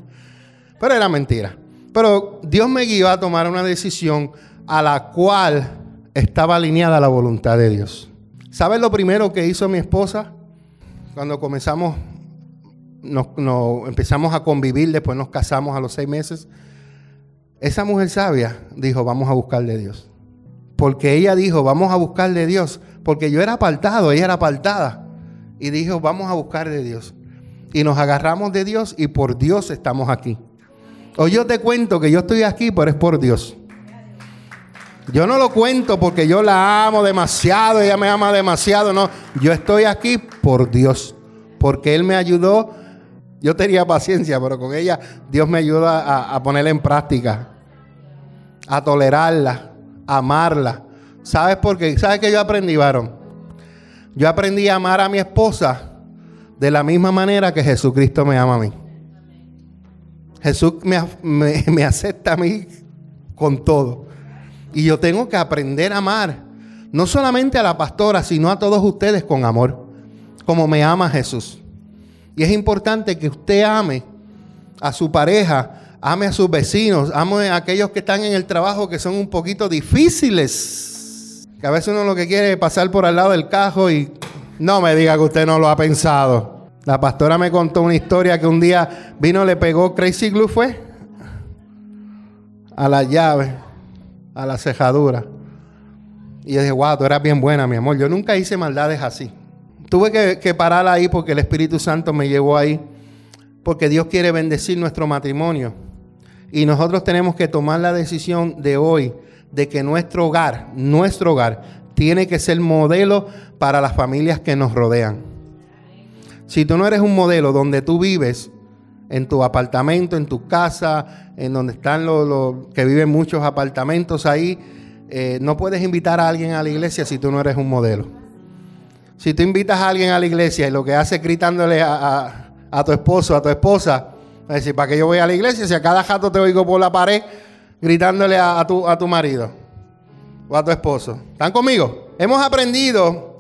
Pero era mentira. Pero Dios me guió a tomar una decisión a la cual estaba alineada a la voluntad de Dios. ¿Sabes lo primero que hizo mi esposa? Cuando comenzamos, nos, empezamos a convivir, después nos casamos a los seis meses. Esa mujer sabia dijo, vamos a buscar de Dios. Porque ella dijo, vamos a buscar de Dios. Porque yo era apartado, ella era apartada. Y dijo, vamos a buscar de Dios. Y nos agarramos de Dios y por Dios estamos aquí. Hoy yo te cuento que yo estoy aquí, pero es por Dios. Yo no lo cuento porque yo la amo demasiado, ella me ama demasiado, no. Yo estoy aquí por Dios, porque Él me ayudó. Yo tenía paciencia, pero con ella Dios me ayuda a, a ponerla en práctica, a tolerarla, a amarla. ¿Sabes por qué? ¿Sabes qué yo aprendí, varón? Yo aprendí a amar a mi esposa de la misma manera que Jesucristo me ama a mí. Jesús me, me, me acepta a mí con todo. Y yo tengo que aprender a amar, no solamente a la pastora, sino a todos ustedes con amor, como me ama Jesús. Y es importante que usted ame a su pareja, ame a sus vecinos, ame a aquellos que están en el trabajo que son un poquito difíciles. Que a veces uno lo que quiere es pasar por al lado del cajo y no me diga que usted no lo ha pensado. La pastora me contó una historia que un día vino, le pegó Crazy Glue, fue a la llave a la cejadura. Y yo dije, wow, tú eras bien buena, mi amor. Yo nunca hice maldades así. Tuve que, que parar ahí porque el Espíritu Santo me llevó ahí. Porque Dios quiere bendecir nuestro matrimonio. Y nosotros tenemos que tomar la decisión de hoy de que nuestro hogar, nuestro hogar, tiene que ser modelo para las familias que nos rodean. Si tú no eres un modelo donde tú vives, en tu apartamento, en tu casa, en donde están los, que viven muchos apartamentos ahí, eh, no puedes invitar a alguien a la iglesia si tú no eres un modelo. Si tú invitas a alguien a la iglesia y lo que hace es gritándole a, tu esposo, a tu esposa, a decir, ¿para qué yo voy a la iglesia si a cada jato te oigo por la pared gritándole a, tu, a tu marido o a tu esposo? ¿Están conmigo? Hemos aprendido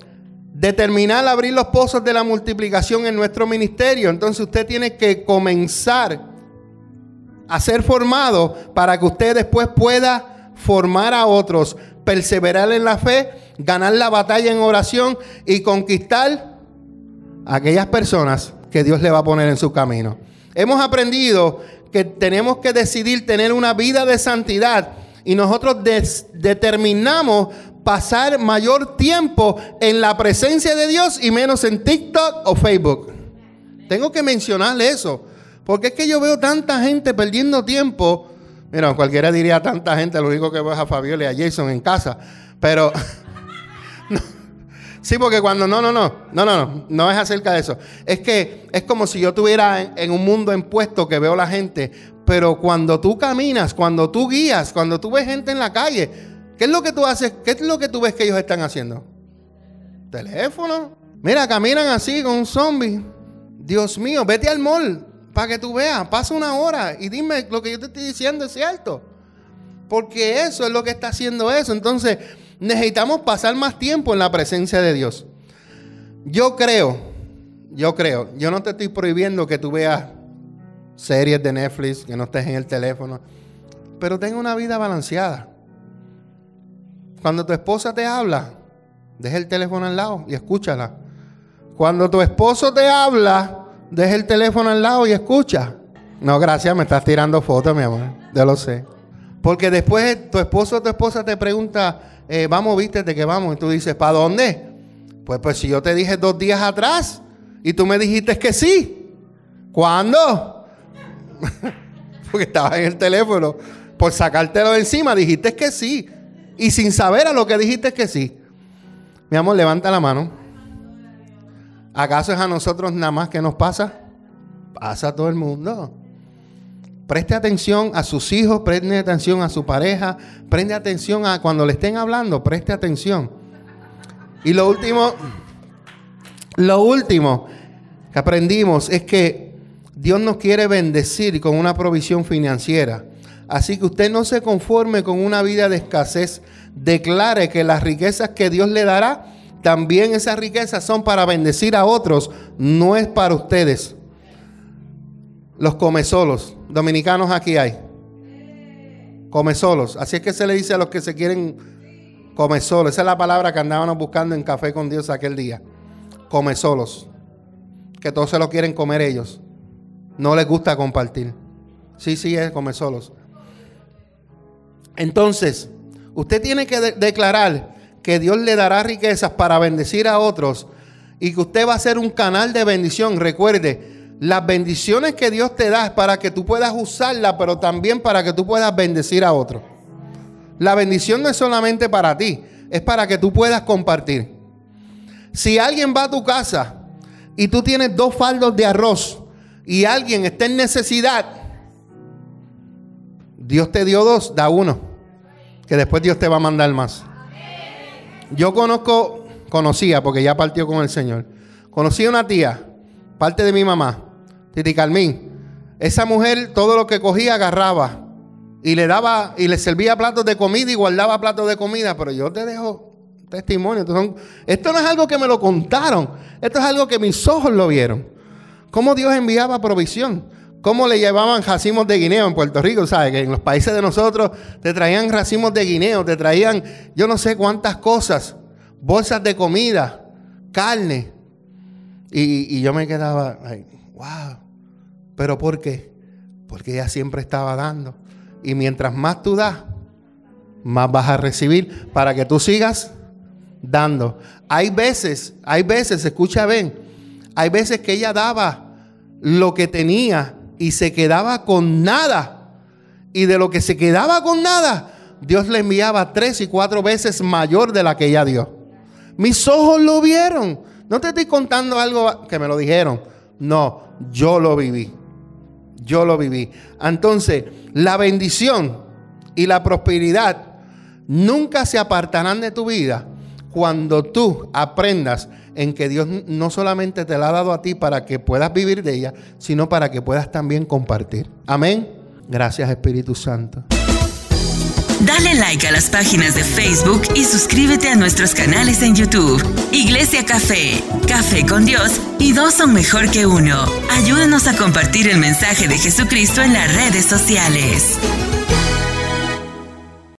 determinar abrir los pozos de la multiplicación en nuestro ministerio. Entonces usted tiene que comenzar a ser formado para que usted después pueda formar a otros, perseverar en la fe, ganar la batalla en oración y conquistar a aquellas personas que Dios le va a poner en su camino. Hemos aprendido que tenemos que decidir tener una vida de santidad y nosotros determinamos pasar mayor tiempo en la presencia de Dios y menos en TikTok o Facebook. Tengo que mencionarle eso. Porque es que yo veo tanta gente perdiendo tiempo. Mira, cualquiera diría tanta gente, lo único que veo es a Fabiola y a Jason en casa. Pero. Sí, porque cuando. No, no, no. No, no, no. No es acerca de eso. Es que es como si yo estuviera en, en un mundo impuesto que veo la gente. Pero cuando tú caminas, cuando tú guías, cuando tú ves gente en la calle, ¿Qué es lo que tú haces? ¿Qué es lo que tú ves que ellos están haciendo? Teléfono. Mira, caminan así con un zombie. Dios mío, vete al mall para que tú veas. Pasa una hora y dime lo que yo te estoy diciendo es cierto. Porque eso es lo que está haciendo eso. Entonces, necesitamos pasar más tiempo en la presencia de Dios. Yo creo, yo creo, yo no te estoy prohibiendo que tú veas series de Netflix, que no estés en el teléfono, pero tenga una vida balanceada. Cuando tu esposa te habla, deja el teléfono al lado y escúchala. Cuando tu esposo te habla, deja el teléfono al lado y escucha. No, gracias, me estás tirando fotos, mi amor. Ya lo sé. Porque después tu esposo o tu esposa te pregunta, eh, vamos, vístete que vamos. Y tú dices, ¿para dónde? Pues, pues si yo te dije dos días atrás y tú me dijiste que sí. ¿Cuándo? Porque estaba en el teléfono. Por sacártelo de encima, dijiste que sí. Y sin saber a lo que dijiste que sí. Mi amor, levanta la mano. ¿Acaso es a nosotros nada más que nos pasa? Pasa a todo el mundo. Preste atención a sus hijos, preste atención a su pareja, preste atención a cuando le estén hablando, preste atención. Y lo último, lo último que aprendimos es que Dios nos quiere bendecir con una provisión financiera. Así que usted no se conforme con una vida de escasez. Declare que las riquezas que Dios le dará, también esas riquezas son para bendecir a otros, no es para ustedes. Los come solos, dominicanos aquí hay. Come solos. Así es que se le dice a los que se quieren Come solo. Esa es la palabra que andábamos buscando en Café con Dios aquel día. Come solos. Que todos se lo quieren comer ellos. No les gusta compartir. Sí, sí, es come solos. Entonces, usted tiene que declarar que Dios le dará riquezas para bendecir a otros y que usted va a ser un canal de bendición. Recuerde, las bendiciones que Dios te da es para que tú puedas usarlas, pero también para que tú puedas bendecir a otros. La bendición no es solamente para ti, es para que tú puedas compartir. Si alguien va a tu casa y tú tienes dos faldos de arroz y alguien está en necesidad, Dios te dio dos, da uno, que después Dios te va a mandar más. Yo conozco, conocía, porque ya partió con el Señor. Conocí a una tía, parte de mi mamá, Titi Carmín. Esa mujer todo lo que cogía agarraba y le daba y le servía platos de comida y guardaba platos de comida, pero yo te dejo testimonio. Esto no es algo que me lo contaron, esto es algo que mis ojos lo vieron. Cómo Dios enviaba provisión. Cómo le llevaban racimos de guineo en Puerto Rico, ¿sabes? Que en los países de nosotros te traían racimos de guineo, te traían yo no sé cuántas cosas, bolsas de comida, carne. Y, yo me quedaba, wow. ¿Pero por qué? Porque ella siempre estaba dando. Y mientras más tú das, más vas a recibir para que tú sigas dando. Hay veces, hay veces, escucha bien, hay veces que ella daba lo que tenía y se quedaba con nada. Y de lo que se quedaba con nada, Dios le enviaba tres y cuatro veces mayor de la que ella dio. Mis ojos lo vieron. No te estoy contando algo que me lo dijeron. No, yo lo viví. Yo lo viví. Entonces, la bendición y la prosperidad nunca se apartarán de tu vida cuando tú aprendas en que Dios no solamente te la ha dado a ti para que puedas vivir de ella, sino para que puedas también compartir. Amén. Gracias Espíritu Santo. Dale like a las páginas de Facebook y suscríbete a nuestros canales en YouTube. Iglesia Café, Café con Dios y dos son mejor que uno. Ayúdanos a compartir el mensaje de Jesucristo en las redes sociales.